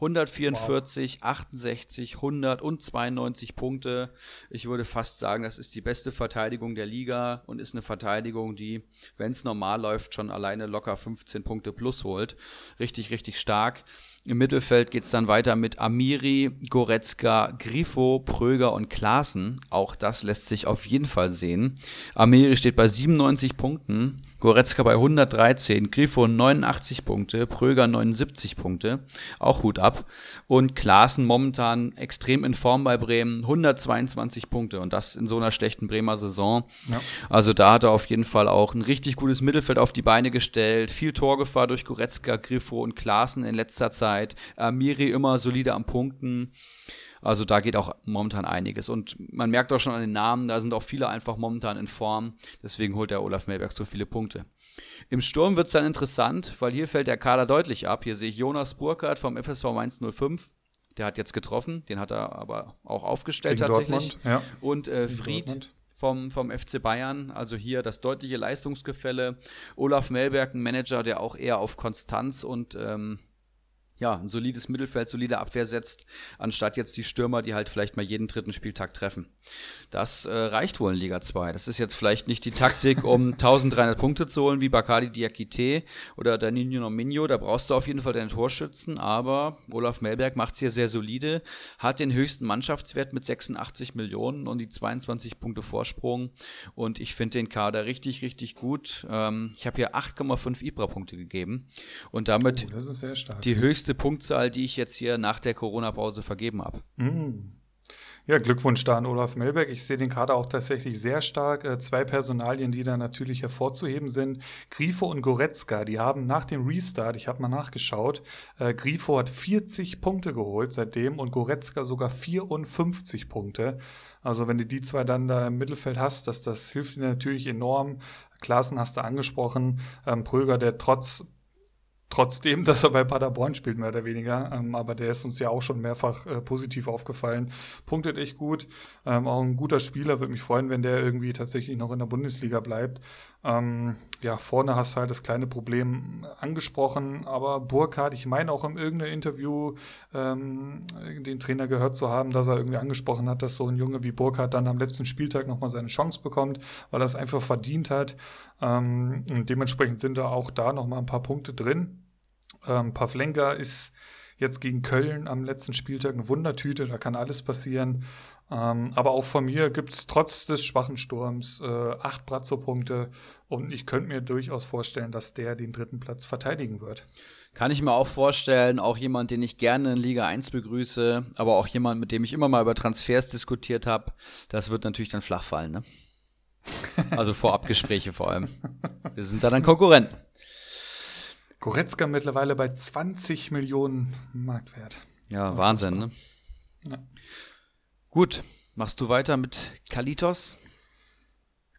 144, wow. 68, 100 und 92 Punkte. Ich würde fast sagen, das ist die beste Verteidigung der Liga und ist eine Verteidigung, die, wenn es normal läuft, schon alleine locker 15 Punkte plus holt. Richtig, richtig stark. Im Mittelfeld geht es dann weiter mit Amiri, Goretzka, Grifo, Pröger und Klaassen. Auch das lässt sich auf jeden Fall sehen. Amiri steht bei 97 Punkten, Goretzka bei 113, Grifo 89 Punkte, Pröger 79 Punkte. Auch Hut ab. Und Klaassen momentan extrem in Form bei Bremen, 122 Punkte und das in so einer schlechten Bremer Saison. Ja. Also da hat er auf jeden Fall auch ein richtig gutes Mittelfeld auf die Beine gestellt. Viel Torgefahr durch Goretzka, Griffo und Klaassen in letzter Zeit. Miri immer solide am Punkten. Also da geht auch momentan einiges. Und man merkt auch schon an den Namen, da sind auch viele einfach momentan in Form. Deswegen holt der Olaf Melberg so viele Punkte. Im Sturm wird es dann interessant, weil hier fällt der Kader deutlich ab. Hier sehe ich Jonas Burkhardt vom FSV 105. Der hat jetzt getroffen, den hat er aber auch aufgestellt Gegen tatsächlich. Dortmund, ja. Und äh, Fried vom, vom FC Bayern. Also hier das deutliche Leistungsgefälle. Olaf Melberg, ein Manager, der auch eher auf Konstanz und ähm, ja, ein solides Mittelfeld, solide Abwehr setzt, anstatt jetzt die Stürmer, die halt vielleicht mal jeden dritten Spieltag treffen. Das äh, reicht wohl in Liga 2. Das ist jetzt vielleicht nicht die Taktik, um 1300 Punkte zu holen, wie Bakadi Diakite oder Danilo Nominio. Da brauchst du auf jeden Fall deinen Torschützen, aber Olaf Melberg macht es hier sehr solide, hat den höchsten Mannschaftswert mit 86 Millionen und die 22 Punkte Vorsprung. Und ich finde den Kader richtig, richtig gut. Ähm, ich habe hier 8,5 Ibra-Punkte gegeben und damit oh, die höchste höchste Punktzahl, die ich jetzt hier nach der Corona-Pause vergeben habe. Mm. Ja, Glückwunsch da an Olaf Melberg. Ich sehe den Kader auch tatsächlich sehr stark. Äh, zwei Personalien, die da natürlich hervorzuheben sind. Grifo und Goretzka, die haben nach dem Restart, ich habe mal nachgeschaut, äh, Grifo hat 40 Punkte geholt seitdem und Goretzka sogar 54 Punkte. Also wenn du die zwei dann da im Mittelfeld hast, das, das hilft dir natürlich enorm. Klaassen hast du angesprochen. Ähm, Pröger, der trotz trotzdem, dass er bei Paderborn spielt, mehr oder weniger. Ähm, aber der ist uns ja auch schon mehrfach äh, positiv aufgefallen. Punktet echt gut. Ähm, auch ein guter Spieler. Würde mich freuen, wenn der irgendwie tatsächlich noch in der Bundesliga bleibt. Ähm, ja, vorne hast du halt das kleine Problem angesprochen. Aber Burkhardt, ich meine auch in irgendeinem Interview ähm, den Trainer gehört zu haben, dass er irgendwie angesprochen hat, dass so ein Junge wie Burkhardt dann am letzten Spieltag nochmal seine Chance bekommt, weil er es einfach verdient hat. Ähm, und dementsprechend sind da auch da nochmal ein paar Punkte drin. Ähm, Pavlenka ist jetzt gegen Köln am letzten Spieltag eine Wundertüte, da kann alles passieren. Ähm, aber auch von mir gibt es trotz des schwachen Sturms äh, acht Brazzo-Punkte und ich könnte mir durchaus vorstellen, dass der den dritten Platz verteidigen wird. Kann ich mir auch vorstellen, auch jemand, den ich gerne in Liga 1 begrüße, aber auch jemand, mit dem ich immer mal über Transfers diskutiert habe, das wird natürlich dann flach fallen, ne? Also Vorabgespräche vor allem. Wir sind da dann Konkurrenten. Goretzka mittlerweile bei 20 Millionen Marktwert. Ja, Wahnsinn, ne? Ja. Gut, machst du weiter mit Kalitos?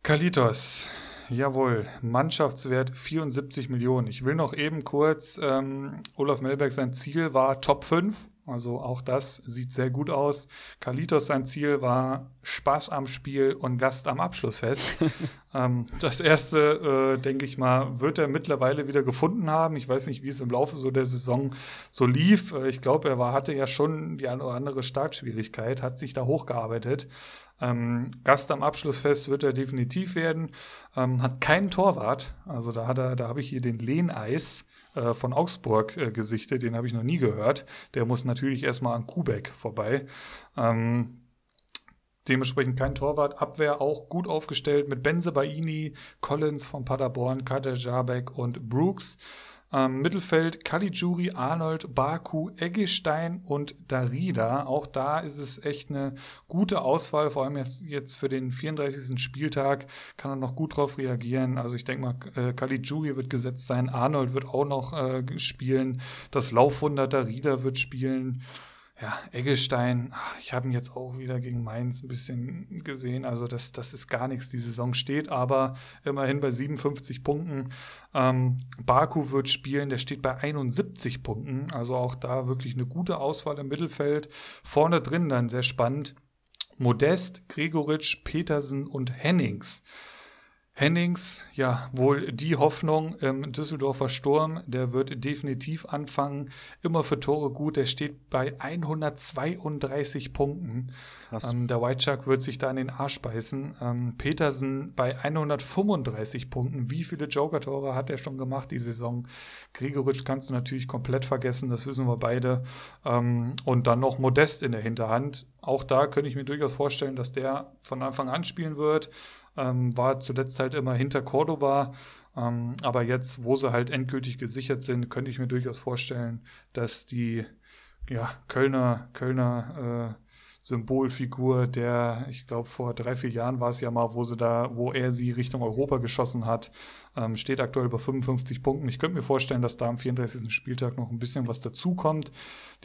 Kalitos, jawohl, Mannschaftswert 74 Millionen. Ich will noch eben kurz, ähm, Olaf Melberg, sein Ziel war Top 5 also auch das sieht sehr gut aus. Kalitos sein Ziel war Spaß am Spiel und Gast am Abschlussfest. ähm, das erste, äh, denke ich mal, wird er mittlerweile wieder gefunden haben. Ich weiß nicht, wie es im Laufe so der Saison so lief. Äh, ich glaube, er war, hatte ja schon die eine oder andere Startschwierigkeit, hat sich da hochgearbeitet. Ähm, Gast am Abschlussfest wird er definitiv werden. Ähm, hat keinen Torwart. Also da hat er, da habe ich hier den Lehneis äh, von Augsburg äh, gesichtet. Den habe ich noch nie gehört. Der muss natürlich erstmal an Kubek vorbei. Ähm, Dementsprechend kein Torwart. Abwehr auch gut aufgestellt mit Benze Baini, Collins von Paderborn, Kader Jabek und Brooks. Ähm, Mittelfeld Caligiuri, Arnold, Baku, Eggestein und Darida. Auch da ist es echt eine gute Auswahl, vor allem jetzt, jetzt für den 34. Spieltag kann er noch gut drauf reagieren. Also ich denke mal, äh, Caligiuri wird gesetzt sein, Arnold wird auch noch äh, spielen, das Laufwunder Darida wird spielen ja, Eggestein, ich habe ihn jetzt auch wieder gegen Mainz ein bisschen gesehen. Also, das, das ist gar nichts. Die Saison steht aber immerhin bei 57 Punkten. Ähm, Baku wird spielen, der steht bei 71 Punkten. Also auch da wirklich eine gute Auswahl im Mittelfeld. Vorne drin dann sehr spannend. Modest, Gregoritsch, Petersen und Hennings. Hennings, ja, wohl die Hoffnung im Düsseldorfer Sturm, der wird definitiv anfangen. Immer für Tore gut, der steht bei 132 Punkten. Ähm, der White Shark wird sich da in den Arsch beißen. Ähm, Petersen bei 135 Punkten. Wie viele Joker-Tore hat er schon gemacht die Saison? Gregoritsch kannst du natürlich komplett vergessen, das wissen wir beide. Ähm, und dann noch Modest in der Hinterhand. Auch da könnte ich mir durchaus vorstellen, dass der von Anfang an spielen wird ähm, war zuletzt halt immer hinter Cordoba. Ähm, aber jetzt, wo sie halt endgültig gesichert sind, könnte ich mir durchaus vorstellen, dass die ja, Kölner, Kölner äh, Symbolfigur, der, ich glaube, vor drei, vier Jahren war es ja mal, wo sie da, wo er sie Richtung Europa geschossen hat, ähm, steht aktuell bei 55 Punkten. Ich könnte mir vorstellen, dass da am 34. Spieltag noch ein bisschen was dazukommt.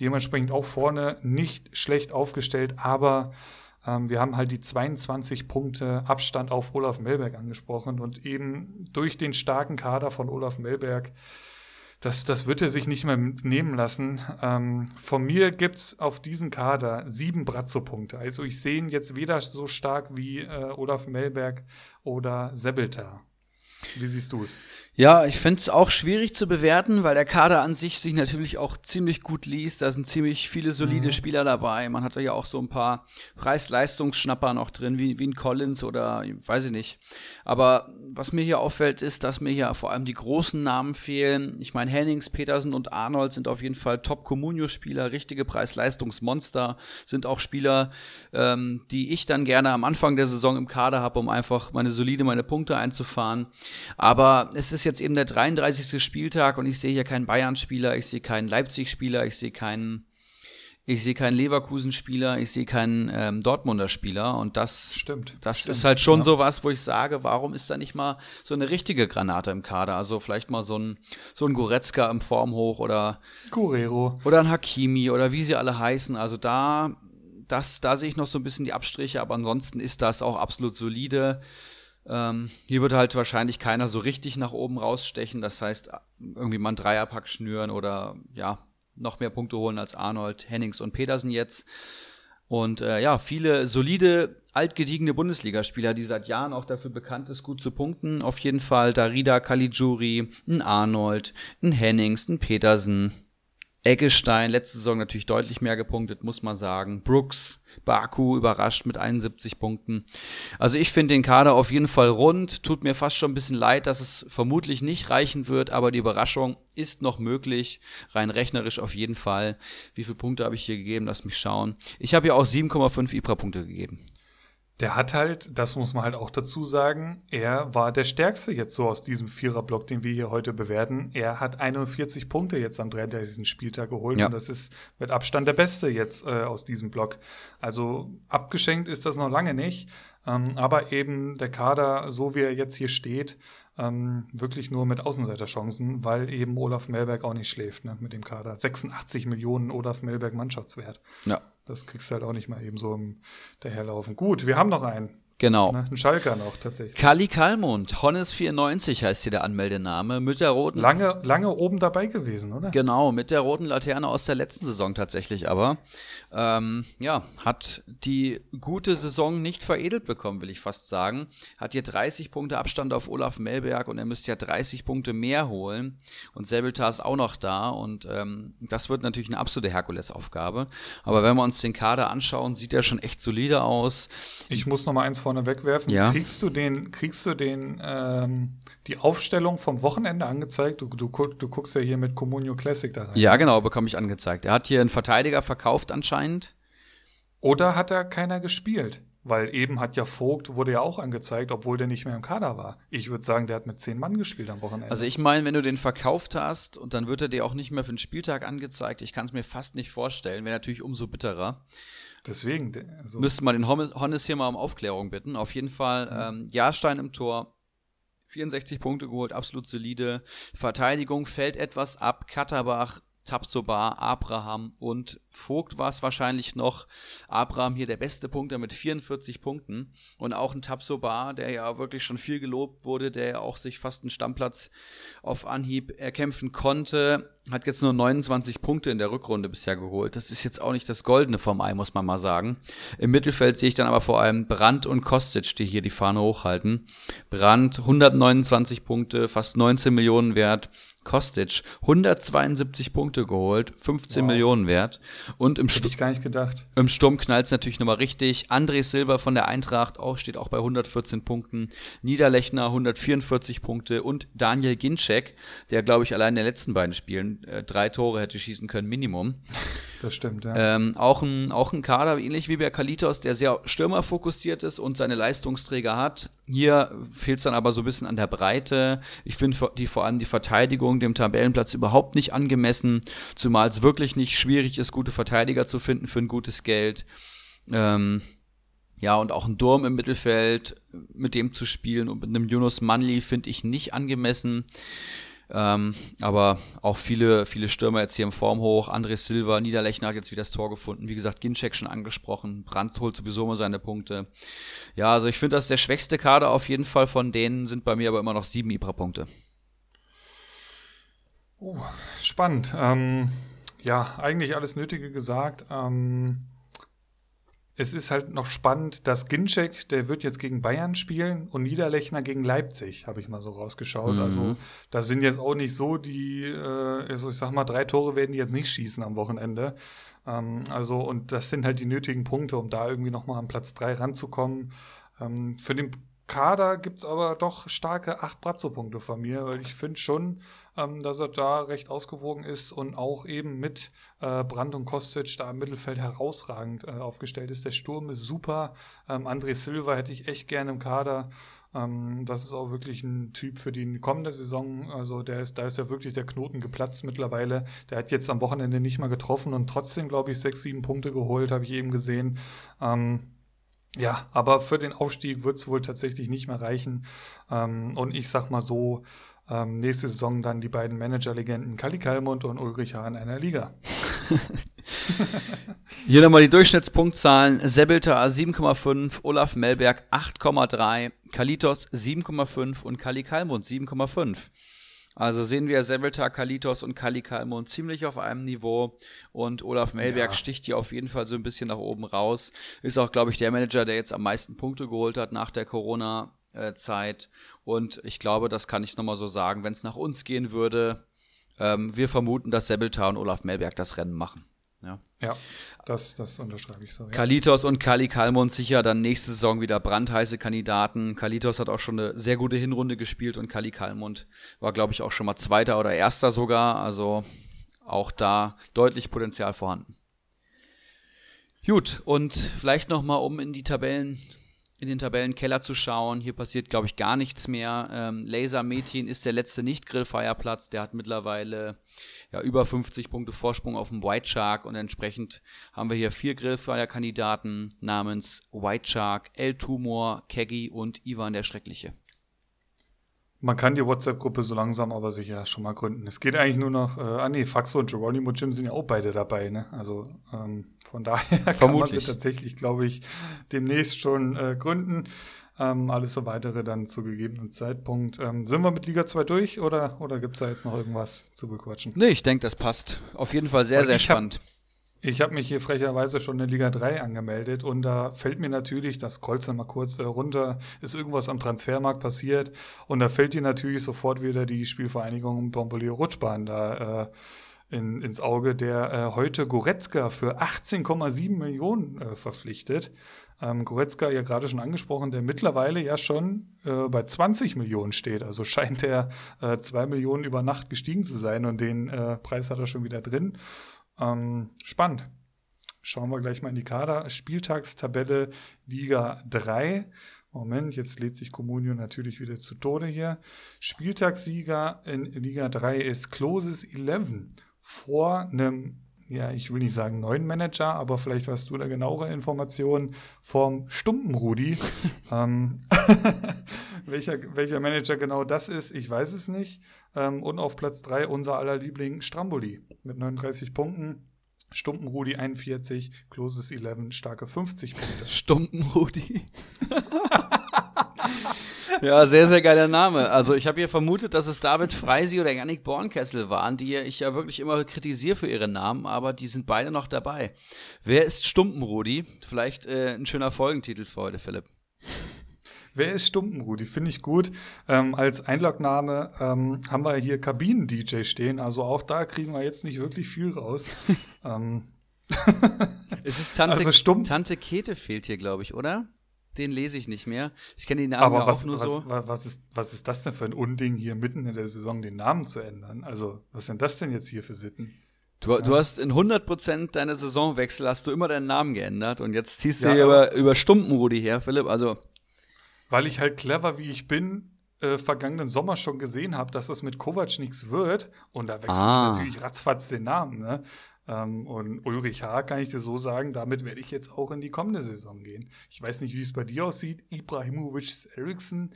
Dementsprechend auch vorne nicht schlecht aufgestellt, aber ähm, wir haben halt die 22 Punkte Abstand auf Olaf Melberg angesprochen und eben durch den starken Kader von Olaf Melberg das, das wird er sich nicht mehr nehmen lassen. Ähm, von mir gibt es auf diesen Kader sieben Brazzo-Punkte. Also ich sehe ihn jetzt weder so stark wie äh, Olaf Melberg oder Sebelter. Wie siehst du es? Ja, ich finde es auch schwierig zu bewerten, weil der Kader an sich sich natürlich auch ziemlich gut liest. Da sind ziemlich viele solide mhm. Spieler dabei. Man hat ja auch so ein paar Preis-Leistungsschnapper noch drin, wie, wie ein Collins oder weiß ich nicht. Aber was mir hier auffällt, ist, dass mir hier vor allem die großen Namen fehlen. Ich meine, Hennings, Petersen und Arnold sind auf jeden Fall Top-Communio-Spieler, richtige Preis-Leistungsmonster, sind auch Spieler, ähm, die ich dann gerne am Anfang der Saison im Kader habe, um einfach meine solide, meine Punkte einzufahren. Aber es ist jetzt eben der 33. Spieltag und ich sehe hier keinen Bayern-Spieler, ich sehe keinen Leipzig-Spieler, ich sehe keinen ich sehe keinen Leverkusen-Spieler, ich sehe keinen ähm, Dortmunder Spieler und das stimmt. Das stimmt, ist halt schon ja. so was, wo ich sage, warum ist da nicht mal so eine richtige Granate im Kader? Also vielleicht mal so ein so ein Goretzka im Form hoch oder Guerrero oder ein Hakimi oder wie sie alle heißen. Also da das da sehe ich noch so ein bisschen die Abstriche, aber ansonsten ist das auch absolut solide. Ähm, hier wird halt wahrscheinlich keiner so richtig nach oben rausstechen. Das heißt, irgendwie mal einen Dreierpack schnüren oder ja, noch mehr Punkte holen als Arnold, Hennings und Petersen jetzt. Und äh, ja, viele solide, altgediegene Bundesligaspieler, die seit Jahren auch dafür bekannt ist, gut zu punkten. Auf jeden Fall Darida Caligiuri, ein Arnold, ein Hennings, ein Petersen, Eggestein, letzte Saison natürlich deutlich mehr gepunktet, muss man sagen. Brooks, Baku überrascht mit 71 Punkten. Also ich finde den Kader auf jeden Fall rund. Tut mir fast schon ein bisschen leid, dass es vermutlich nicht reichen wird, aber die Überraschung ist noch möglich. Rein rechnerisch auf jeden Fall. Wie viele Punkte habe ich hier gegeben? Lass mich schauen. Ich habe ja auch 7,5 IPRA-Punkte gegeben. Der hat halt, das muss man halt auch dazu sagen, er war der Stärkste jetzt so aus diesem Viererblock, den wir hier heute bewerten. Er hat 41 Punkte jetzt am 33. Spieltag geholt ja. und das ist mit Abstand der Beste jetzt äh, aus diesem Block. Also abgeschenkt ist das noch lange nicht, aber eben der Kader, so wie er jetzt hier steht, ähm, wirklich nur mit Außenseiterchancen, weil eben Olaf Melberg auch nicht schläft ne, mit dem Kader. 86 Millionen Olaf Melberg Mannschaftswert. Ja. Das kriegst du halt auch nicht mal eben so im Daherlaufen. Gut, wir haben noch einen. Genau. Ein Schalker noch tatsächlich. Kali Kalmund, Honnes94 heißt hier der Anmeldename, mit der roten. Lange, lange oben dabei gewesen, oder? Genau, mit der roten Laterne aus der letzten Saison tatsächlich aber. Ähm, ja, hat die gute Saison nicht veredelt bekommen, will ich fast sagen. Hat hier 30 Punkte Abstand auf Olaf Melberg und er müsste ja 30 Punkte mehr holen. Und Sebeltar ist auch noch da und ähm, das wird natürlich eine absolute Herkulesaufgabe. Aber wenn wir uns den Kader anschauen, sieht er schon echt solide aus. Ich muss noch mal eins vorne wegwerfen. Ja. Kriegst du den, kriegst du den, ähm, die Aufstellung vom Wochenende angezeigt? Du, du, du guckst ja hier mit Comunio Classic da rein. Ja, genau, bekomme ich angezeigt. Er hat hier einen Verteidiger verkauft anscheinend. Oder hat er keiner gespielt? Weil eben hat ja Vogt, wurde ja auch angezeigt, obwohl der nicht mehr im Kader war. Ich würde sagen, der hat mit zehn Mann gespielt am Wochenende. Also ich meine, wenn du den verkauft hast und dann wird er dir auch nicht mehr für den Spieltag angezeigt, ich kann es mir fast nicht vorstellen, wäre natürlich umso bitterer. Deswegen. Also Müsste man den Honnes hier mal um Aufklärung bitten. Auf jeden Fall mhm. ähm, Jahrstein im Tor. 64 Punkte geholt, absolut solide. Verteidigung fällt etwas ab. Katterbach Tabsoba, Abraham und Vogt war es wahrscheinlich noch. Abraham hier der beste Punkter mit 44 Punkten und auch ein Tabsoba, der ja wirklich schon viel gelobt wurde, der ja auch sich fast einen Stammplatz auf Anhieb erkämpfen konnte, hat jetzt nur 29 Punkte in der Rückrunde bisher geholt. Das ist jetzt auch nicht das Goldene vom Ei, muss man mal sagen. Im Mittelfeld sehe ich dann aber vor allem Brandt und Kostic, die hier die Fahne hochhalten. Brandt 129 Punkte, fast 19 Millionen wert. Kostic 172 Punkte geholt, 15 wow. Millionen wert. Und im, Stu gar nicht gedacht. im Sturm knallt es natürlich nochmal richtig. André Silva von der Eintracht auch, steht auch bei 114 Punkten. Niederlechner 144 Punkte und Daniel Ginczek, der glaube ich allein in den letzten beiden Spielen äh, drei Tore hätte schießen können, Minimum. Das stimmt, ja. Ähm, auch, ein, auch ein Kader, ähnlich wie bei Kalitos, der sehr stürmerfokussiert ist und seine Leistungsträger hat. Hier fehlt es dann aber so ein bisschen an der Breite. Ich finde die, vor allem die Verteidigung dem Tabellenplatz überhaupt nicht angemessen, zumal es wirklich nicht schwierig ist, gute Verteidiger zu finden für ein gutes Geld. Ähm, ja, und auch ein Durm im Mittelfeld, mit dem zu spielen und mit einem Yunus Manli finde ich nicht angemessen. Ähm, aber auch viele, viele Stürmer jetzt hier im Form hoch. André Silva, Niederlechner hat jetzt wieder das Tor gefunden. Wie gesagt, Ginczek schon angesprochen. Brandt holt sowieso immer seine Punkte. Ja, also ich finde, das ist der schwächste Kader auf jeden Fall von denen, sind bei mir aber immer noch sieben Ibra-Punkte. Uh, spannend. Ähm, ja, eigentlich alles Nötige gesagt. Ähm, es ist halt noch spannend, dass Ginczek, der wird jetzt gegen Bayern spielen und Niederlechner gegen Leipzig, habe ich mal so rausgeschaut. Mhm. Also da sind jetzt auch nicht so die, äh, also ich sag mal, drei Tore werden die jetzt nicht schießen am Wochenende. Ähm, also und das sind halt die nötigen Punkte, um da irgendwie nochmal an Platz drei ranzukommen. Ähm, für den Kader gibt es aber doch starke acht Brazzo-Punkte von mir, weil ich finde schon, ähm, dass er da recht ausgewogen ist und auch eben mit äh, Brand und Kostic da im Mittelfeld herausragend äh, aufgestellt ist. Der Sturm ist super. Ähm, André Silva hätte ich echt gerne im Kader. Ähm, das ist auch wirklich ein Typ für die kommende Saison. Also der ist, da ist ja wirklich der Knoten geplatzt mittlerweile. Der hat jetzt am Wochenende nicht mal getroffen und trotzdem, glaube ich, sechs, sieben Punkte geholt, habe ich eben gesehen. Ähm, ja, aber für den Aufstieg wird es wohl tatsächlich nicht mehr reichen. Ähm, und ich sag mal so, ähm, nächste Saison dann die beiden Managerlegenden Kali Kalmund und Ulrich Hahn in einer Liga. Hier nochmal die Durchschnittspunktzahlen. Sebelter 7,5, Olaf Melberg 8,3, Kalitos 7,5 und Kali Kalmund 7,5. Also sehen wir Sebelta, Kalitos und Kali Kalmon ziemlich auf einem Niveau und Olaf Melberg ja. sticht hier auf jeden Fall so ein bisschen nach oben raus. Ist auch, glaube ich, der Manager, der jetzt am meisten Punkte geholt hat nach der Corona Zeit. Und ich glaube, das kann ich nochmal so sagen, wenn es nach uns gehen würde, ähm, wir vermuten, dass Sebelta und Olaf Melberg das Rennen machen. Ja, ja das, das unterschreibe ich so. Ja. Kalitos und Kali Kalmund sicher dann nächste Saison wieder brandheiße Kandidaten. Kalitos hat auch schon eine sehr gute Hinrunde gespielt und Kali Kalmund war, glaube ich, auch schon mal Zweiter oder Erster sogar. Also auch da deutlich Potenzial vorhanden. Gut, und vielleicht nochmal, um in die Tabellen in den Tabellenkeller zu schauen. Hier passiert, glaube ich, gar nichts mehr. Ähm, Laser Metin ist der letzte Nicht-Grillfeierplatz. Der hat mittlerweile ja, über 50 Punkte Vorsprung auf dem White Shark und entsprechend haben wir hier vier Grillfeierkandidaten namens White Shark, El Tumor, Keggy und Ivan der Schreckliche. Man kann die WhatsApp-Gruppe so langsam aber sicher schon mal gründen. Es geht eigentlich nur noch, äh, ah nee, Faxo und Geronimo Jim sind ja auch beide dabei, ne? Also ähm, von daher kann man sie tatsächlich, glaube ich, demnächst schon äh, gründen. Ähm, alles so weitere dann zu gegebenen Zeitpunkt. Ähm, sind wir mit Liga 2 durch oder, oder gibt es da jetzt noch irgendwas zu bequatschen? Nee, ich denke, das passt. Auf jeden Fall sehr, sehr spannend. Hab, ich habe mich hier frecherweise schon in Liga 3 angemeldet und da fällt mir natürlich, das kreuzt mal kurz äh, runter, ist irgendwas am Transfermarkt passiert und da fällt dir natürlich sofort wieder die Spielvereinigung Bombolio Rutschbahn da äh, in, ins Auge, der äh, heute Goretzka für 18,7 Millionen äh, verpflichtet. Ähm, Goretzka ja gerade schon angesprochen, der mittlerweile ja schon äh, bei 20 Millionen steht. Also scheint er äh, 2 Millionen über Nacht gestiegen zu sein und den äh, Preis hat er schon wieder drin. Ähm, spannend. Schauen wir gleich mal in die Kader. Spieltagstabelle Liga 3. Moment, jetzt lädt sich Comunio natürlich wieder zu Tode hier. Spieltagssieger in Liga 3 ist Closes 11 vor einem, ja, ich will nicht sagen neuen Manager, aber vielleicht hast du da genauere Informationen vom Stumpenrudi. ähm, welcher, welcher Manager genau das ist, ich weiß es nicht. Ähm, und auf Platz 3 unser aller Liebling Stramboli mit 39 Punkten. Stumpenrudi 41, Closes 11, starke 50 Punkte. Stumpenrudi. ja, sehr, sehr geiler Name. Also ich habe hier vermutet, dass es David Freisi oder Yannick Bornkessel waren, die ich ja wirklich immer kritisiere für ihre Namen, aber die sind beide noch dabei. Wer ist Stumpenrudi? Vielleicht äh, ein schöner Folgentitel für heute, Philipp. Wer ist Stumpenrudi? Finde ich gut. Ähm, als Einlogname ähm, haben wir hier Kabinen-DJ stehen. Also auch da kriegen wir jetzt nicht wirklich viel raus. ähm. es ist Tante, also Tante Kete fehlt hier, glaube ich, oder? Den lese ich nicht mehr. Ich kenne die Namen Aber was, auch nur was, so. Was ist, was ist das denn für ein Unding, hier mitten in der Saison den Namen zu ändern? Also, was sind das denn jetzt hier für Sitten? Du, ja. du hast in 100% deiner Saisonwechsel hast du immer deinen Namen geändert und jetzt ziehst du ja, über, über Stumpenrudi her, Philipp. Also. Weil ich halt clever wie ich bin, äh, vergangenen Sommer schon gesehen habe, dass es mit Kovac nichts wird. Und da wechselt ah. natürlich ratzfatz den Namen. Ne? Ähm, und Ulrich H. kann ich dir so sagen, damit werde ich jetzt auch in die kommende Saison gehen. Ich weiß nicht, wie es bei dir aussieht. Ibrahimovic Eriksson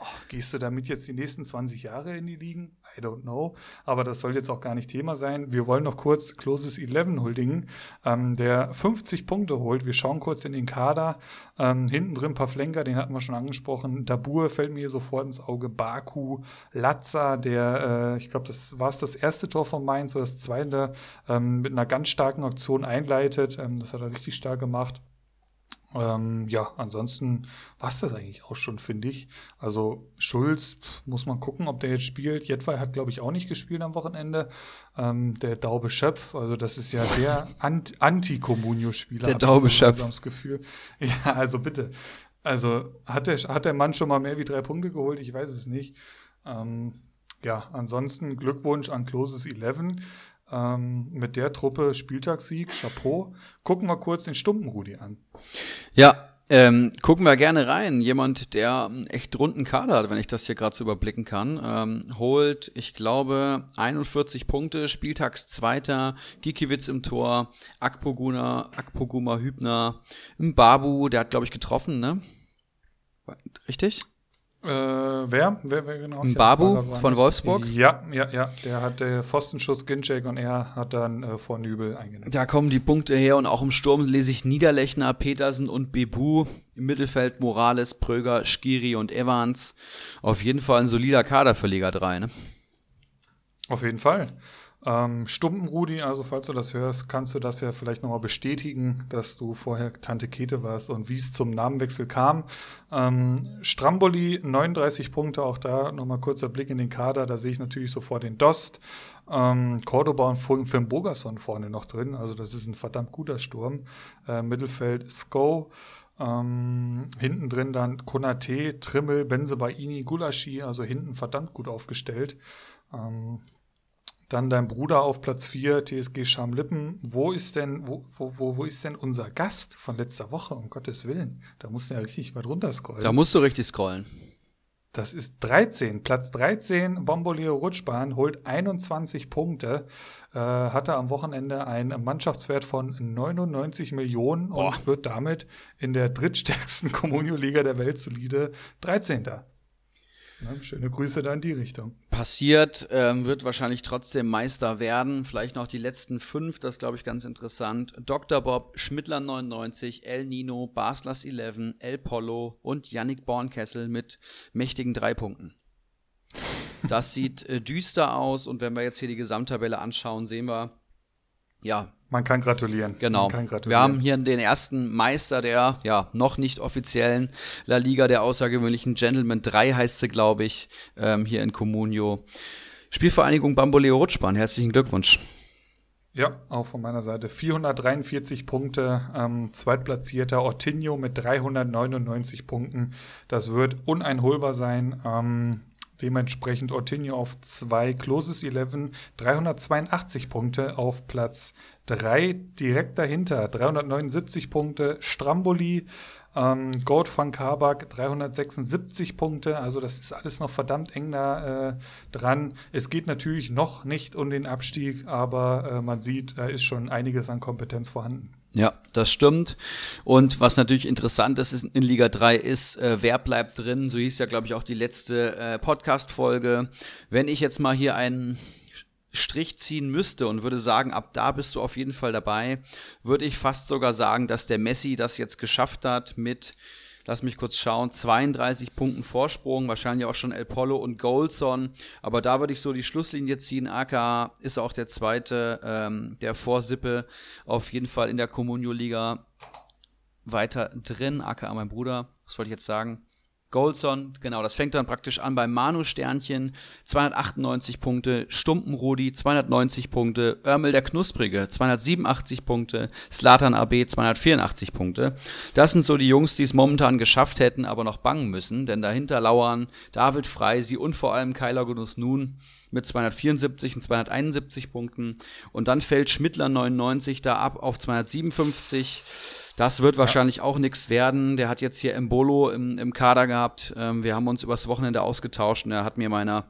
oh, gehst du damit jetzt die nächsten 20 Jahre in die Ligen? I don't know. Aber das soll jetzt auch gar nicht Thema sein. Wir wollen noch kurz Closes 11 huldigen, ähm, der 50 Punkte holt. Wir schauen kurz in den Kader. Ähm, hinten drin ein paar Flenker, den hatten wir schon angesprochen. Dabur fällt mir sofort ins Auge. Baku, Latza, der, äh, ich glaube, das war es das erste Tor von Mainz oder das zweite, ähm, mit einer ganz starken Aktion einleitet. Ähm, das hat er richtig stark gemacht. Ähm, ja, ansonsten war es das eigentlich auch schon, finde ich. Also Schulz muss man gucken, ob der jetzt spielt. Jetwei hat, glaube ich, auch nicht gespielt am Wochenende. Ähm, der Daube Schöpf, also das ist ja der Anti-Communio-Spieler. Der Daube Schöpf. Das Gefühl. Ja, also bitte. Also hat der, hat der Mann schon mal mehr wie drei Punkte geholt? Ich weiß es nicht. Ähm, ja, ansonsten Glückwunsch an Closes 11 ähm, mit der Truppe Spieltagssieg, Chapeau. Gucken wir kurz den Stumpenrudi an. Ja, ähm, gucken wir gerne rein. Jemand, der einen echt runden Kader hat, wenn ich das hier gerade so überblicken kann, ähm, holt, ich glaube, 41 Punkte, Spieltagszweiter, Gikiewicz im Tor, Akpoguna, Akpoguma Hübner, Babu, der hat, glaube ich, getroffen, ne? Richtig? Äh, wer? wer? Wer genau? Babu von Wolfsburg? Ja, ja, ja. Der hatte Pfostenschutz, Ginczek und er hat dann äh, vor Nübel eingenetzt. Da kommen die Punkte her und auch im Sturm lese ich Niederlechner, Petersen und Bebu. Im Mittelfeld Morales, Pröger, Skiri und Evans. Auf jeden Fall ein solider Kader für Liga 3, ne? Auf jeden Fall. Ähm, Stumpenrudi, also falls du das hörst, kannst du das ja vielleicht nochmal bestätigen, dass du vorher Tante Kete warst und wie es zum Namenwechsel kam. Ähm, Stramboli, 39 Punkte, auch da nochmal kurzer Blick in den Kader, da sehe ich natürlich sofort den Dost. Ähm, Cordoba und Finn Bogerson vorne noch drin, also das ist ein verdammt guter Sturm. Äh, Mittelfeld Sko. Ähm, hinten drin dann Konate, Trimmel, Benzebaini, Gulaschi, also hinten verdammt gut aufgestellt. Ähm, dann dein Bruder auf Platz 4, TSG Schamlippen. Wo ist denn, wo, wo, wo ist denn unser Gast von letzter Woche, um Gottes Willen? Da musst du ja richtig weit runter scrollen. Da musst du richtig scrollen. Das ist 13, Platz 13, Bomboleo Rutschbahn holt 21 Punkte, äh, hatte am Wochenende einen Mannschaftswert von 99 Millionen Boah. und wird damit in der drittstärksten Kommunio-Liga der Welt solide 13. Ne? Schöne Grüße da in die Richtung. Passiert, ähm, wird wahrscheinlich trotzdem Meister werden. Vielleicht noch die letzten fünf, das glaube ich ganz interessant. Dr. Bob, Schmidtler 99, El Nino, Baslers 11, El Polo und Yannick Bornkessel mit mächtigen drei Punkten. Das sieht äh, düster aus und wenn wir jetzt hier die Gesamttabelle anschauen, sehen wir, ja, man kann gratulieren. Genau. Kann gratulieren. Wir haben hier den ersten Meister der ja noch nicht offiziellen La Liga der außergewöhnlichen Gentlemen 3 heißt sie, glaube ich, ähm, hier in Comunio. Spielvereinigung Bamboleo Rutschbahn. Herzlichen Glückwunsch. Ja, auch von meiner Seite. 443 Punkte, ähm, zweitplatzierter Ortinho mit 399 Punkten. Das wird uneinholbar sein. Ähm, Dementsprechend Ortinho auf 2, Closes 11, 382 Punkte auf Platz 3. Direkt dahinter 379 Punkte Stramboli, ähm, Gold van Kabak 376 Punkte. Also das ist alles noch verdammt eng da äh, dran. Es geht natürlich noch nicht um den Abstieg, aber äh, man sieht, da ist schon einiges an Kompetenz vorhanden. Ja, das stimmt. Und was natürlich interessant ist in Liga 3 ist, äh, wer bleibt drin? So hieß ja, glaube ich, auch die letzte äh, Podcast-Folge. Wenn ich jetzt mal hier einen Strich ziehen müsste und würde sagen, ab da bist du auf jeden Fall dabei, würde ich fast sogar sagen, dass der Messi das jetzt geschafft hat mit lass mich kurz schauen, 32 Punkten Vorsprung, wahrscheinlich auch schon El Polo und Goldson, aber da würde ich so die Schlusslinie ziehen. AK ist auch der zweite, ähm, der Vorsippe auf jeden Fall in der Comunio Liga weiter drin. AK, mein Bruder, was wollte ich jetzt sagen? Goldson, genau, das fängt dann praktisch an beim Manu-Sternchen, 298 Punkte, Stumpenrudi, 290 Punkte, Örmel der Knusprige, 287 Punkte, Slatan AB, 284 Punkte. Das sind so die Jungs, die es momentan geschafft hätten, aber noch bangen müssen, denn dahinter lauern David Freisi und vor allem Kyler Gunus Nun mit 274 und 271 Punkten. Und dann fällt Schmittler 99 da ab auf 257. Das wird wahrscheinlich ja. auch nichts werden. Der hat jetzt hier Embolo im, im Kader gehabt. Ähm, wir haben uns übers Wochenende ausgetauscht und er hat mir meiner,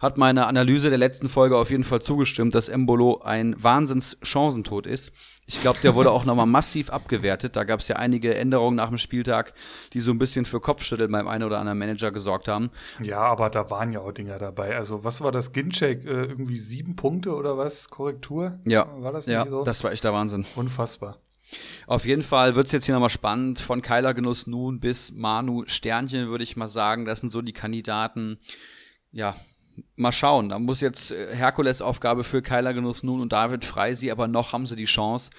hat meiner Analyse der letzten Folge auf jeden Fall zugestimmt, dass Embolo ein Wahnsinns-Chancentod ist. Ich glaube, der wurde auch nochmal massiv abgewertet. Da gab es ja einige Änderungen nach dem Spieltag, die so ein bisschen für Kopfschütteln beim einen oder anderen Manager gesorgt haben. Ja, aber da waren ja auch Dinger dabei. Also, was war das? Ginchek, äh, irgendwie sieben Punkte oder was? Korrektur? Ja. War das nicht ja, so? Das war echt der Wahnsinn. Unfassbar. Auf jeden Fall wird es jetzt hier nochmal spannend. Von Kyler Genuss nun bis Manu Sternchen, würde ich mal sagen. Das sind so die Kandidaten. Ja, mal schauen. Da muss jetzt äh, Herkules-Aufgabe für Kyler Genuss nun und David Freisi, aber noch haben sie die Chance.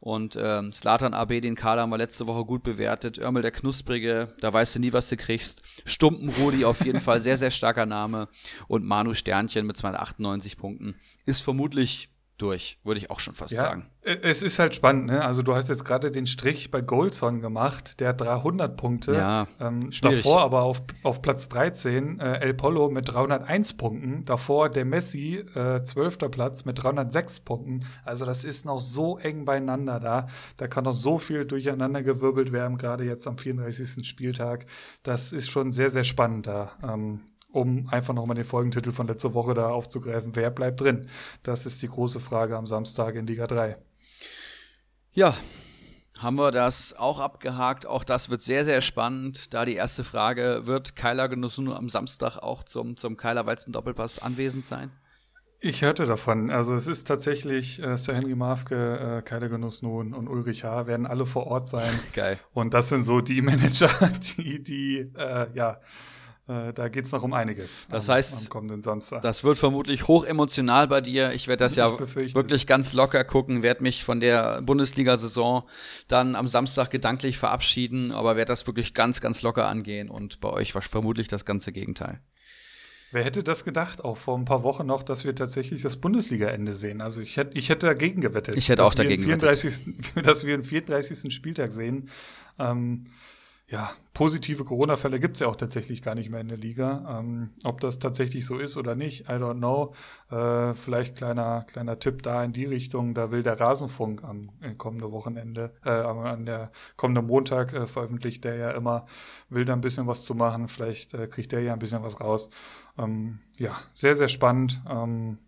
Und ähm, Slatan AB, den Kader haben wir letzte Woche gut bewertet. Örmel der Knusprige, da weißt du nie, was du kriegst. Stumpen Rudi auf jeden Fall sehr, sehr starker Name. Und Manu Sternchen mit 298 Punkten ist vermutlich durch, würde ich auch schon fast ja, sagen. Es ist halt spannend, ne? Also du hast jetzt gerade den Strich bei Goldson gemacht, der hat 300 Punkte. Ja, ähm, davor aber auf, auf Platz 13 äh, El Polo mit 301 Punkten. Davor der Messi, äh, 12. Platz mit 306 Punkten. Also das ist noch so eng beieinander da. Da kann noch so viel durcheinander gewirbelt werden, gerade jetzt am 34. Spieltag. Das ist schon sehr, sehr spannend da. Ähm, um einfach nochmal den Folgentitel von letzter Woche da aufzugreifen. Wer bleibt drin? Das ist die große Frage am Samstag in Liga 3. Ja, haben wir das auch abgehakt. Auch das wird sehr, sehr spannend. Da die erste Frage, wird Kyler Genussunu am Samstag auch zum, zum Kyler Weizen Doppelpass anwesend sein? Ich hörte davon. Also es ist tatsächlich äh, Sir Henry Mafke, äh, Kyler Genussnun und Ulrich H. werden alle vor Ort sein. Geil. Und das sind so die Manager, die, die, äh, ja, äh, da geht es noch um einiges. Das am, heißt, am kommenden Samstag. das wird vermutlich hoch emotional bei dir. Ich werde das ich ja befürchte. wirklich ganz locker gucken, werde mich von der Bundesliga-Saison dann am Samstag gedanklich verabschieden, aber werde das wirklich ganz, ganz locker angehen und bei euch war vermutlich das ganze Gegenteil. Wer hätte das gedacht, auch vor ein paar Wochen noch, dass wir tatsächlich das Bundesliga-Ende sehen? Also ich hätte, ich hätte dagegen gewettet. Ich hätte auch dagegen 34, gewettet. Dass wir einen 34. Spieltag sehen. Ähm, ja, positive Corona-Fälle gibt es ja auch tatsächlich gar nicht mehr in der Liga. Ähm, ob das tatsächlich so ist oder nicht, I don't know. Äh, vielleicht kleiner, kleiner Tipp da in die Richtung. Da will der Rasenfunk am kommenden Wochenende, äh, an der kommenden Montag äh, veröffentlicht der ja immer, will da ein bisschen was zu machen. Vielleicht äh, kriegt der ja ein bisschen was raus. Ähm, ja, sehr, sehr spannend. Ähm,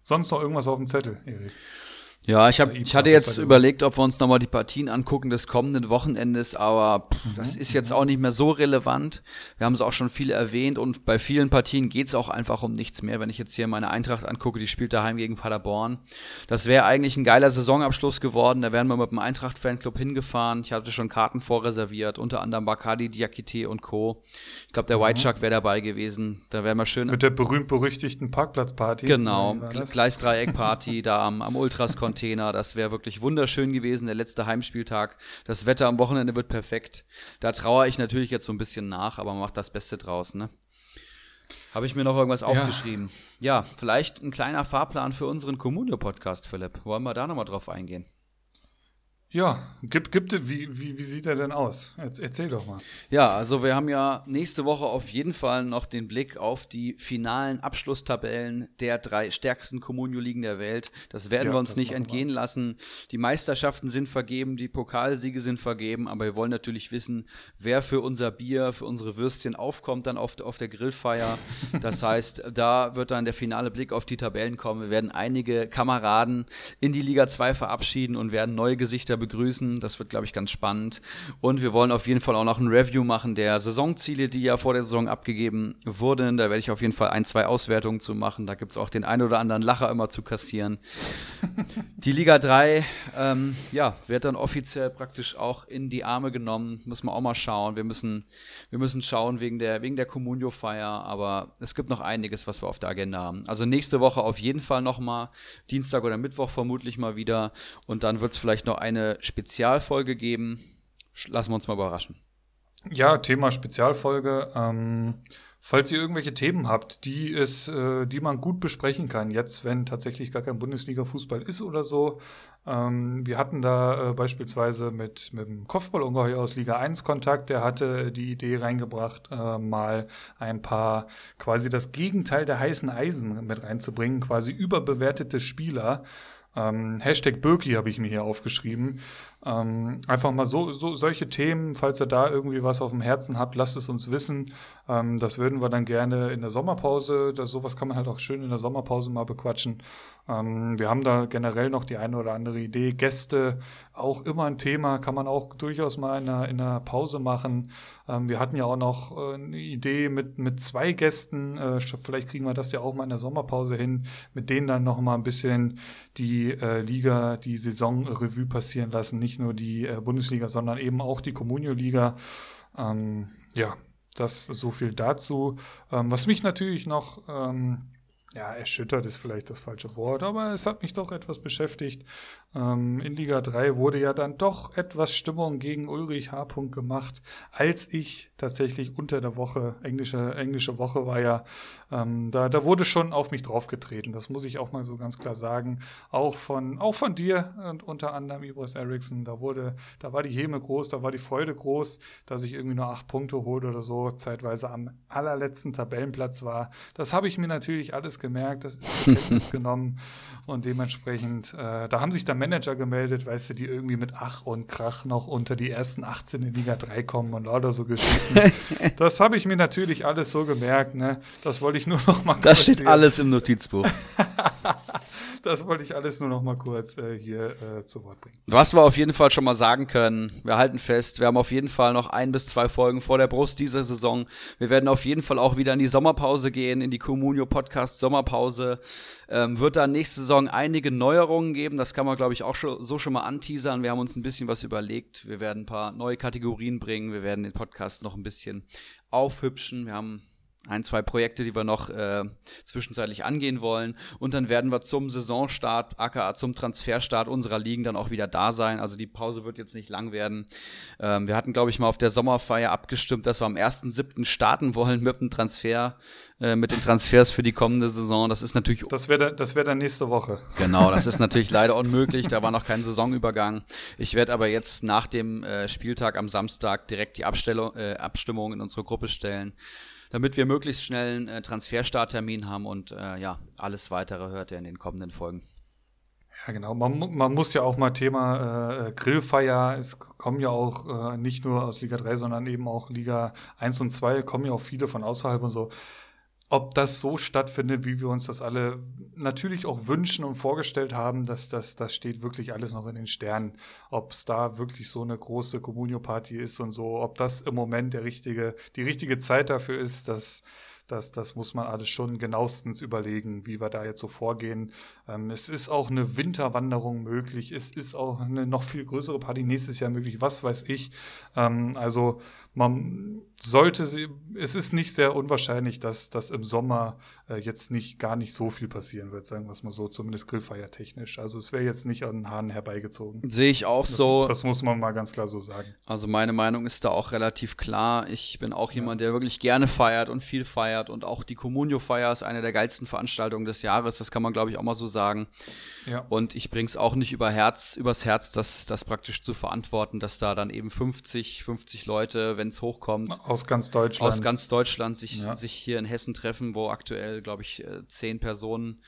sonst noch irgendwas auf dem Zettel, Erik? Ja, ich, hab, ich hatte jetzt überlegt, ob wir uns nochmal die Partien angucken des kommenden Wochenendes, aber pff, mhm. das ist jetzt auch nicht mehr so relevant. Wir haben es auch schon viel erwähnt und bei vielen Partien geht es auch einfach um nichts mehr. Wenn ich jetzt hier meine Eintracht angucke, die spielt daheim gegen Paderborn. Das wäre eigentlich ein geiler Saisonabschluss geworden. Da wären wir mit dem Eintracht-Fanclub hingefahren. Ich hatte schon Karten vorreserviert, unter anderem Bacardi, Diakite und Co. Ich glaube, der mhm. White Shark wäre dabei gewesen. Da wären wir schön. Mit der berühmt-berüchtigten Parkplatzparty. Genau, Gleisdreieck-Party da am, am Ultras-Konzert. Container. Das wäre wirklich wunderschön gewesen, der letzte Heimspieltag. Das Wetter am Wochenende wird perfekt. Da trauere ich natürlich jetzt so ein bisschen nach, aber man macht das Beste draus, ne? Habe ich mir noch irgendwas ja. aufgeschrieben? Ja, vielleicht ein kleiner Fahrplan für unseren Communio-Podcast, Philipp. Wollen wir da nochmal drauf eingehen? Ja, gibt, gibt, wie, wie, wie sieht er denn aus? Erzähl doch mal. Ja, also wir haben ja nächste Woche auf jeden Fall noch den Blick auf die finalen Abschlusstabellen der drei stärksten Communio-Ligen der Welt. Das werden ja, wir uns nicht entgehen wir. lassen. Die Meisterschaften sind vergeben, die Pokalsiege sind vergeben, aber wir wollen natürlich wissen, wer für unser Bier, für unsere Würstchen aufkommt dann auf, auf der Grillfeier. Das heißt, da wird dann der finale Blick auf die Tabellen kommen. Wir werden einige Kameraden in die Liga 2 verabschieden und werden neue Gesichter begrüßen. Das wird, glaube ich, ganz spannend. Und wir wollen auf jeden Fall auch noch ein Review machen der Saisonziele, die ja vor der Saison abgegeben wurden. Da werde ich auf jeden Fall ein, zwei Auswertungen zu machen. Da gibt es auch den einen oder anderen Lacher immer zu kassieren. die Liga 3, ähm, ja, wird dann offiziell praktisch auch in die Arme genommen. Müssen wir auch mal schauen. Wir müssen, wir müssen schauen wegen der, wegen der Communio-Feier. Aber es gibt noch einiges, was wir auf der Agenda haben. Also nächste Woche auf jeden Fall nochmal. Dienstag oder Mittwoch vermutlich mal wieder. Und dann wird es vielleicht noch eine Spezialfolge geben. Lassen wir uns mal überraschen. Ja, Thema Spezialfolge. Ähm, falls ihr irgendwelche Themen habt, die es, äh, die man gut besprechen kann, jetzt, wenn tatsächlich gar kein Bundesliga-Fußball ist oder so. Ähm, wir hatten da äh, beispielsweise mit, mit dem Kopfballungeheuer aus Liga 1 Kontakt, der hatte die Idee reingebracht, äh, mal ein paar quasi das Gegenteil der heißen Eisen mit reinzubringen, quasi überbewertete Spieler. Ähm, Hashtag Birki habe ich mir hier aufgeschrieben. Ähm, einfach mal so, so solche Themen, falls ihr da irgendwie was auf dem Herzen habt, lasst es uns wissen. Ähm, das würden wir dann gerne in der Sommerpause. Das, sowas kann man halt auch schön in der Sommerpause mal bequatschen. Ähm, wir haben da generell noch die eine oder andere Idee. Gäste, auch immer ein Thema, kann man auch durchaus mal in einer, in einer Pause machen. Ähm, wir hatten ja auch noch äh, eine Idee mit, mit zwei Gästen. Äh, vielleicht kriegen wir das ja auch mal in der Sommerpause hin, mit denen dann noch mal ein bisschen die äh, Liga, die Saison Revue passieren lassen. Nicht nicht nur die äh, Bundesliga, sondern eben auch die Comunio-Liga. Ähm, ja, das so viel dazu. Ähm, was mich natürlich noch ähm, ja, erschüttert ist vielleicht das falsche Wort, aber es hat mich doch etwas beschäftigt. Ähm, in Liga 3 wurde ja dann doch etwas Stimmung gegen Ulrich H. gemacht, als ich tatsächlich unter der Woche, englische, englische Woche war ja, ähm, da, da wurde schon auf mich draufgetreten. Das muss ich auch mal so ganz klar sagen. Auch von, auch von dir und unter anderem Ibris Eriksson, da wurde, da war die Häme groß, da war die Freude groß, dass ich irgendwie nur acht Punkte holte oder so, zeitweise am allerletzten Tabellenplatz war. Das habe ich mir natürlich alles gemerkt, das ist genommen und dementsprechend, äh, da haben sich dann Manager gemeldet, weißt du, die irgendwie mit Ach und Krach noch unter die ersten 18 in Liga 3 kommen und lauter so Geschichten. das habe ich mir natürlich alles so gemerkt, ne? Das wollte ich nur noch mal Das steht alles im Notizbuch. das wollte ich alles nur noch mal kurz äh, hier äh, zu Wort bringen. Was wir auf jeden Fall schon mal sagen können, wir halten fest, wir haben auf jeden Fall noch ein bis zwei Folgen vor der Brust dieser Saison. Wir werden auf jeden Fall auch wieder in die Sommerpause gehen, in die Communio Podcast Sommerpause. Ähm, wird da nächste Saison einige Neuerungen geben, das kann man glaube ich auch schon, so schon mal anteasern. Wir haben uns ein bisschen was überlegt. Wir werden ein paar neue Kategorien bringen. Wir werden den Podcast noch ein bisschen aufhübschen. Wir haben ein, zwei Projekte, die wir noch äh, zwischenzeitlich angehen wollen. Und dann werden wir zum Saisonstart, aka zum Transferstart unserer Ligen dann auch wieder da sein. Also die Pause wird jetzt nicht lang werden. Ähm, wir hatten, glaube ich, mal auf der Sommerfeier abgestimmt, dass wir am 1.7. starten wollen mit dem Transfer, äh, mit den Transfers für die kommende Saison. Das ist natürlich. Das wäre das wär dann nächste Woche. Genau, das ist natürlich leider unmöglich. Da war noch kein Saisonübergang. Ich werde aber jetzt nach dem äh, Spieltag am Samstag direkt die Abstellung, äh, Abstimmung in unsere Gruppe stellen damit wir möglichst schnell einen äh, Transferstarttermin haben und äh, ja, alles weitere hört ihr in den kommenden Folgen. Ja, genau. Man, man muss ja auch mal Thema äh, Grillfeier, es kommen ja auch äh, nicht nur aus Liga 3, sondern eben auch Liga 1 und 2, kommen ja auch viele von außerhalb und so ob das so stattfindet, wie wir uns das alle natürlich auch wünschen und vorgestellt haben, dass das, das steht wirklich alles noch in den Sternen. Ob es da wirklich so eine große Communio-Party ist und so, ob das im Moment der richtige, die richtige Zeit dafür ist, dass das, das muss man alles schon genauestens überlegen, wie wir da jetzt so vorgehen. Ähm, es ist auch eine Winterwanderung möglich. Es ist auch eine noch viel größere Party nächstes Jahr möglich. Was weiß ich. Ähm, also man sollte sie, es ist nicht sehr unwahrscheinlich, dass, dass im Sommer äh, jetzt nicht gar nicht so viel passieren wird, sagen wir es mal so, zumindest grillfeiertechnisch. Also es wäre jetzt nicht an den Haaren herbeigezogen. Sehe ich auch das, so. Das muss man mal ganz klar so sagen. Also meine Meinung ist da auch relativ klar. Ich bin auch jemand, der wirklich gerne feiert und viel feiert und auch die Communio-Feier ist eine der geilsten Veranstaltungen des Jahres. Das kann man, glaube ich, auch mal so sagen. Ja. Und ich bringe es auch nicht über Herz, übers Herz, das, das praktisch zu verantworten, dass da dann eben 50, 50 Leute, wenn es hochkommt, aus ganz Deutschland, aus ganz Deutschland sich, ja. sich hier in Hessen treffen, wo aktuell, glaube ich, äh, zehn Personen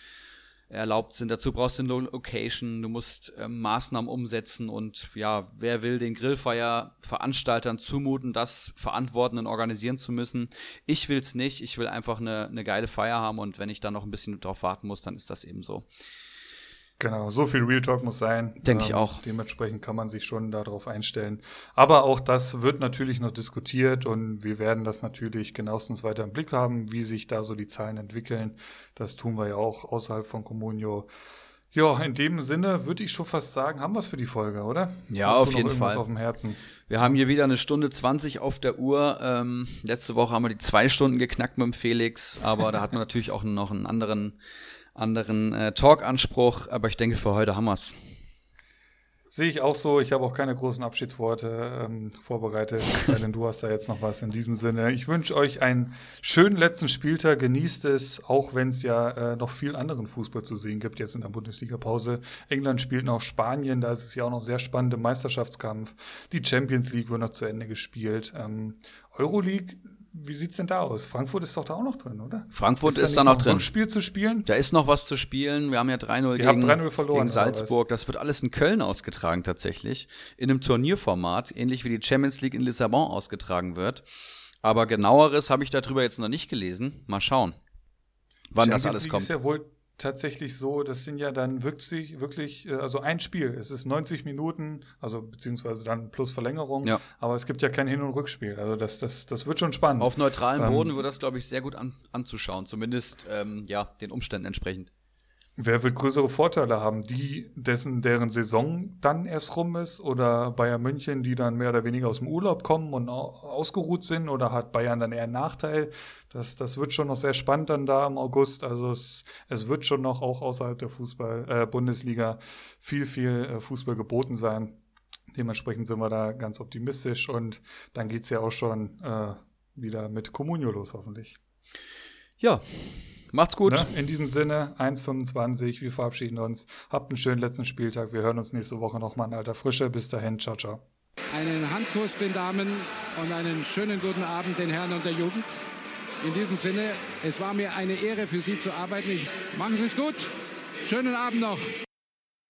erlaubt sind. Dazu brauchst du eine Location, du musst äh, Maßnahmen umsetzen und ja, wer will den Grillfeier-Veranstaltern zumuten, das verantworten und organisieren zu müssen? Ich will es nicht, ich will einfach eine, eine geile Feier haben und wenn ich dann noch ein bisschen drauf warten muss, dann ist das eben so. Genau, so viel Real Talk muss sein. Denke ähm, ich auch. Dementsprechend kann man sich schon darauf einstellen. Aber auch das wird natürlich noch diskutiert und wir werden das natürlich genauestens weiter im Blick haben, wie sich da so die Zahlen entwickeln. Das tun wir ja auch außerhalb von Comunio. Ja, in dem Sinne würde ich schon fast sagen, haben wir es für die Folge, oder? Ja, Hast auf jeden Fall. auf dem Herzen? Wir haben hier wieder eine Stunde 20 auf der Uhr. Ähm, letzte Woche haben wir die zwei Stunden geknackt mit dem Felix, aber da hat man natürlich auch noch einen anderen anderen äh, Talk-Anspruch, aber ich denke, für heute haben wir's. Sehe ich auch so. Ich habe auch keine großen Abschiedsworte ähm, vorbereitet, denn du hast da jetzt noch was in diesem Sinne. Ich wünsche euch einen schönen letzten Spieltag. Genießt es, auch wenn es ja äh, noch viel anderen Fußball zu sehen gibt jetzt in der Bundesliga-Pause. England spielt noch Spanien, da ist es ja auch noch sehr spannend im Meisterschaftskampf. Die Champions League wird noch zu Ende gespielt. Ähm, Euroleague wie sieht's denn da aus? Frankfurt ist doch da auch noch drin, oder? Frankfurt ist, ist da, noch drin. Spiel zu spielen? Da ist noch was zu spielen. Wir haben ja 3-0 gegen, 3 gegen Salzburg. Das wird alles in Köln ausgetragen tatsächlich. In einem Turnierformat, ähnlich wie die Champions League in Lissabon ausgetragen wird. Aber genaueres habe ich darüber jetzt noch nicht gelesen. Mal schauen, wann Champions das alles League kommt. Ist ja wohl tatsächlich so, das sind ja dann wirklich, wirklich, äh, also ein Spiel. Es ist 90 Minuten, also beziehungsweise dann plus Verlängerung, ja. aber es gibt ja kein Hin- und Rückspiel. Also das, das, das wird schon spannend. Auf neutralem Boden ähm, wird das, glaube ich, sehr gut an, anzuschauen, zumindest ähm, ja, den Umständen entsprechend. Wer wird größere Vorteile haben? Die, dessen, deren Saison dann erst rum ist? Oder Bayern München, die dann mehr oder weniger aus dem Urlaub kommen und ausgeruht sind? Oder hat Bayern dann eher einen Nachteil? Das, das wird schon noch sehr spannend dann da im August. Also es, es wird schon noch auch außerhalb der Fußball, äh, Bundesliga viel, viel äh, Fußball geboten sein. Dementsprechend sind wir da ganz optimistisch und dann geht's ja auch schon äh, wieder mit Comunio los, hoffentlich. Ja, Macht's gut. Ne? In diesem Sinne, 1,25. Wir verabschieden uns. Habt einen schönen letzten Spieltag. Wir hören uns nächste Woche nochmal in alter Frische. Bis dahin. Ciao, ciao. Einen Handkuss den Damen und einen schönen guten Abend den Herren und der Jugend. In diesem Sinne, es war mir eine Ehre für Sie zu arbeiten. Ich, machen Sie es gut. Schönen Abend noch.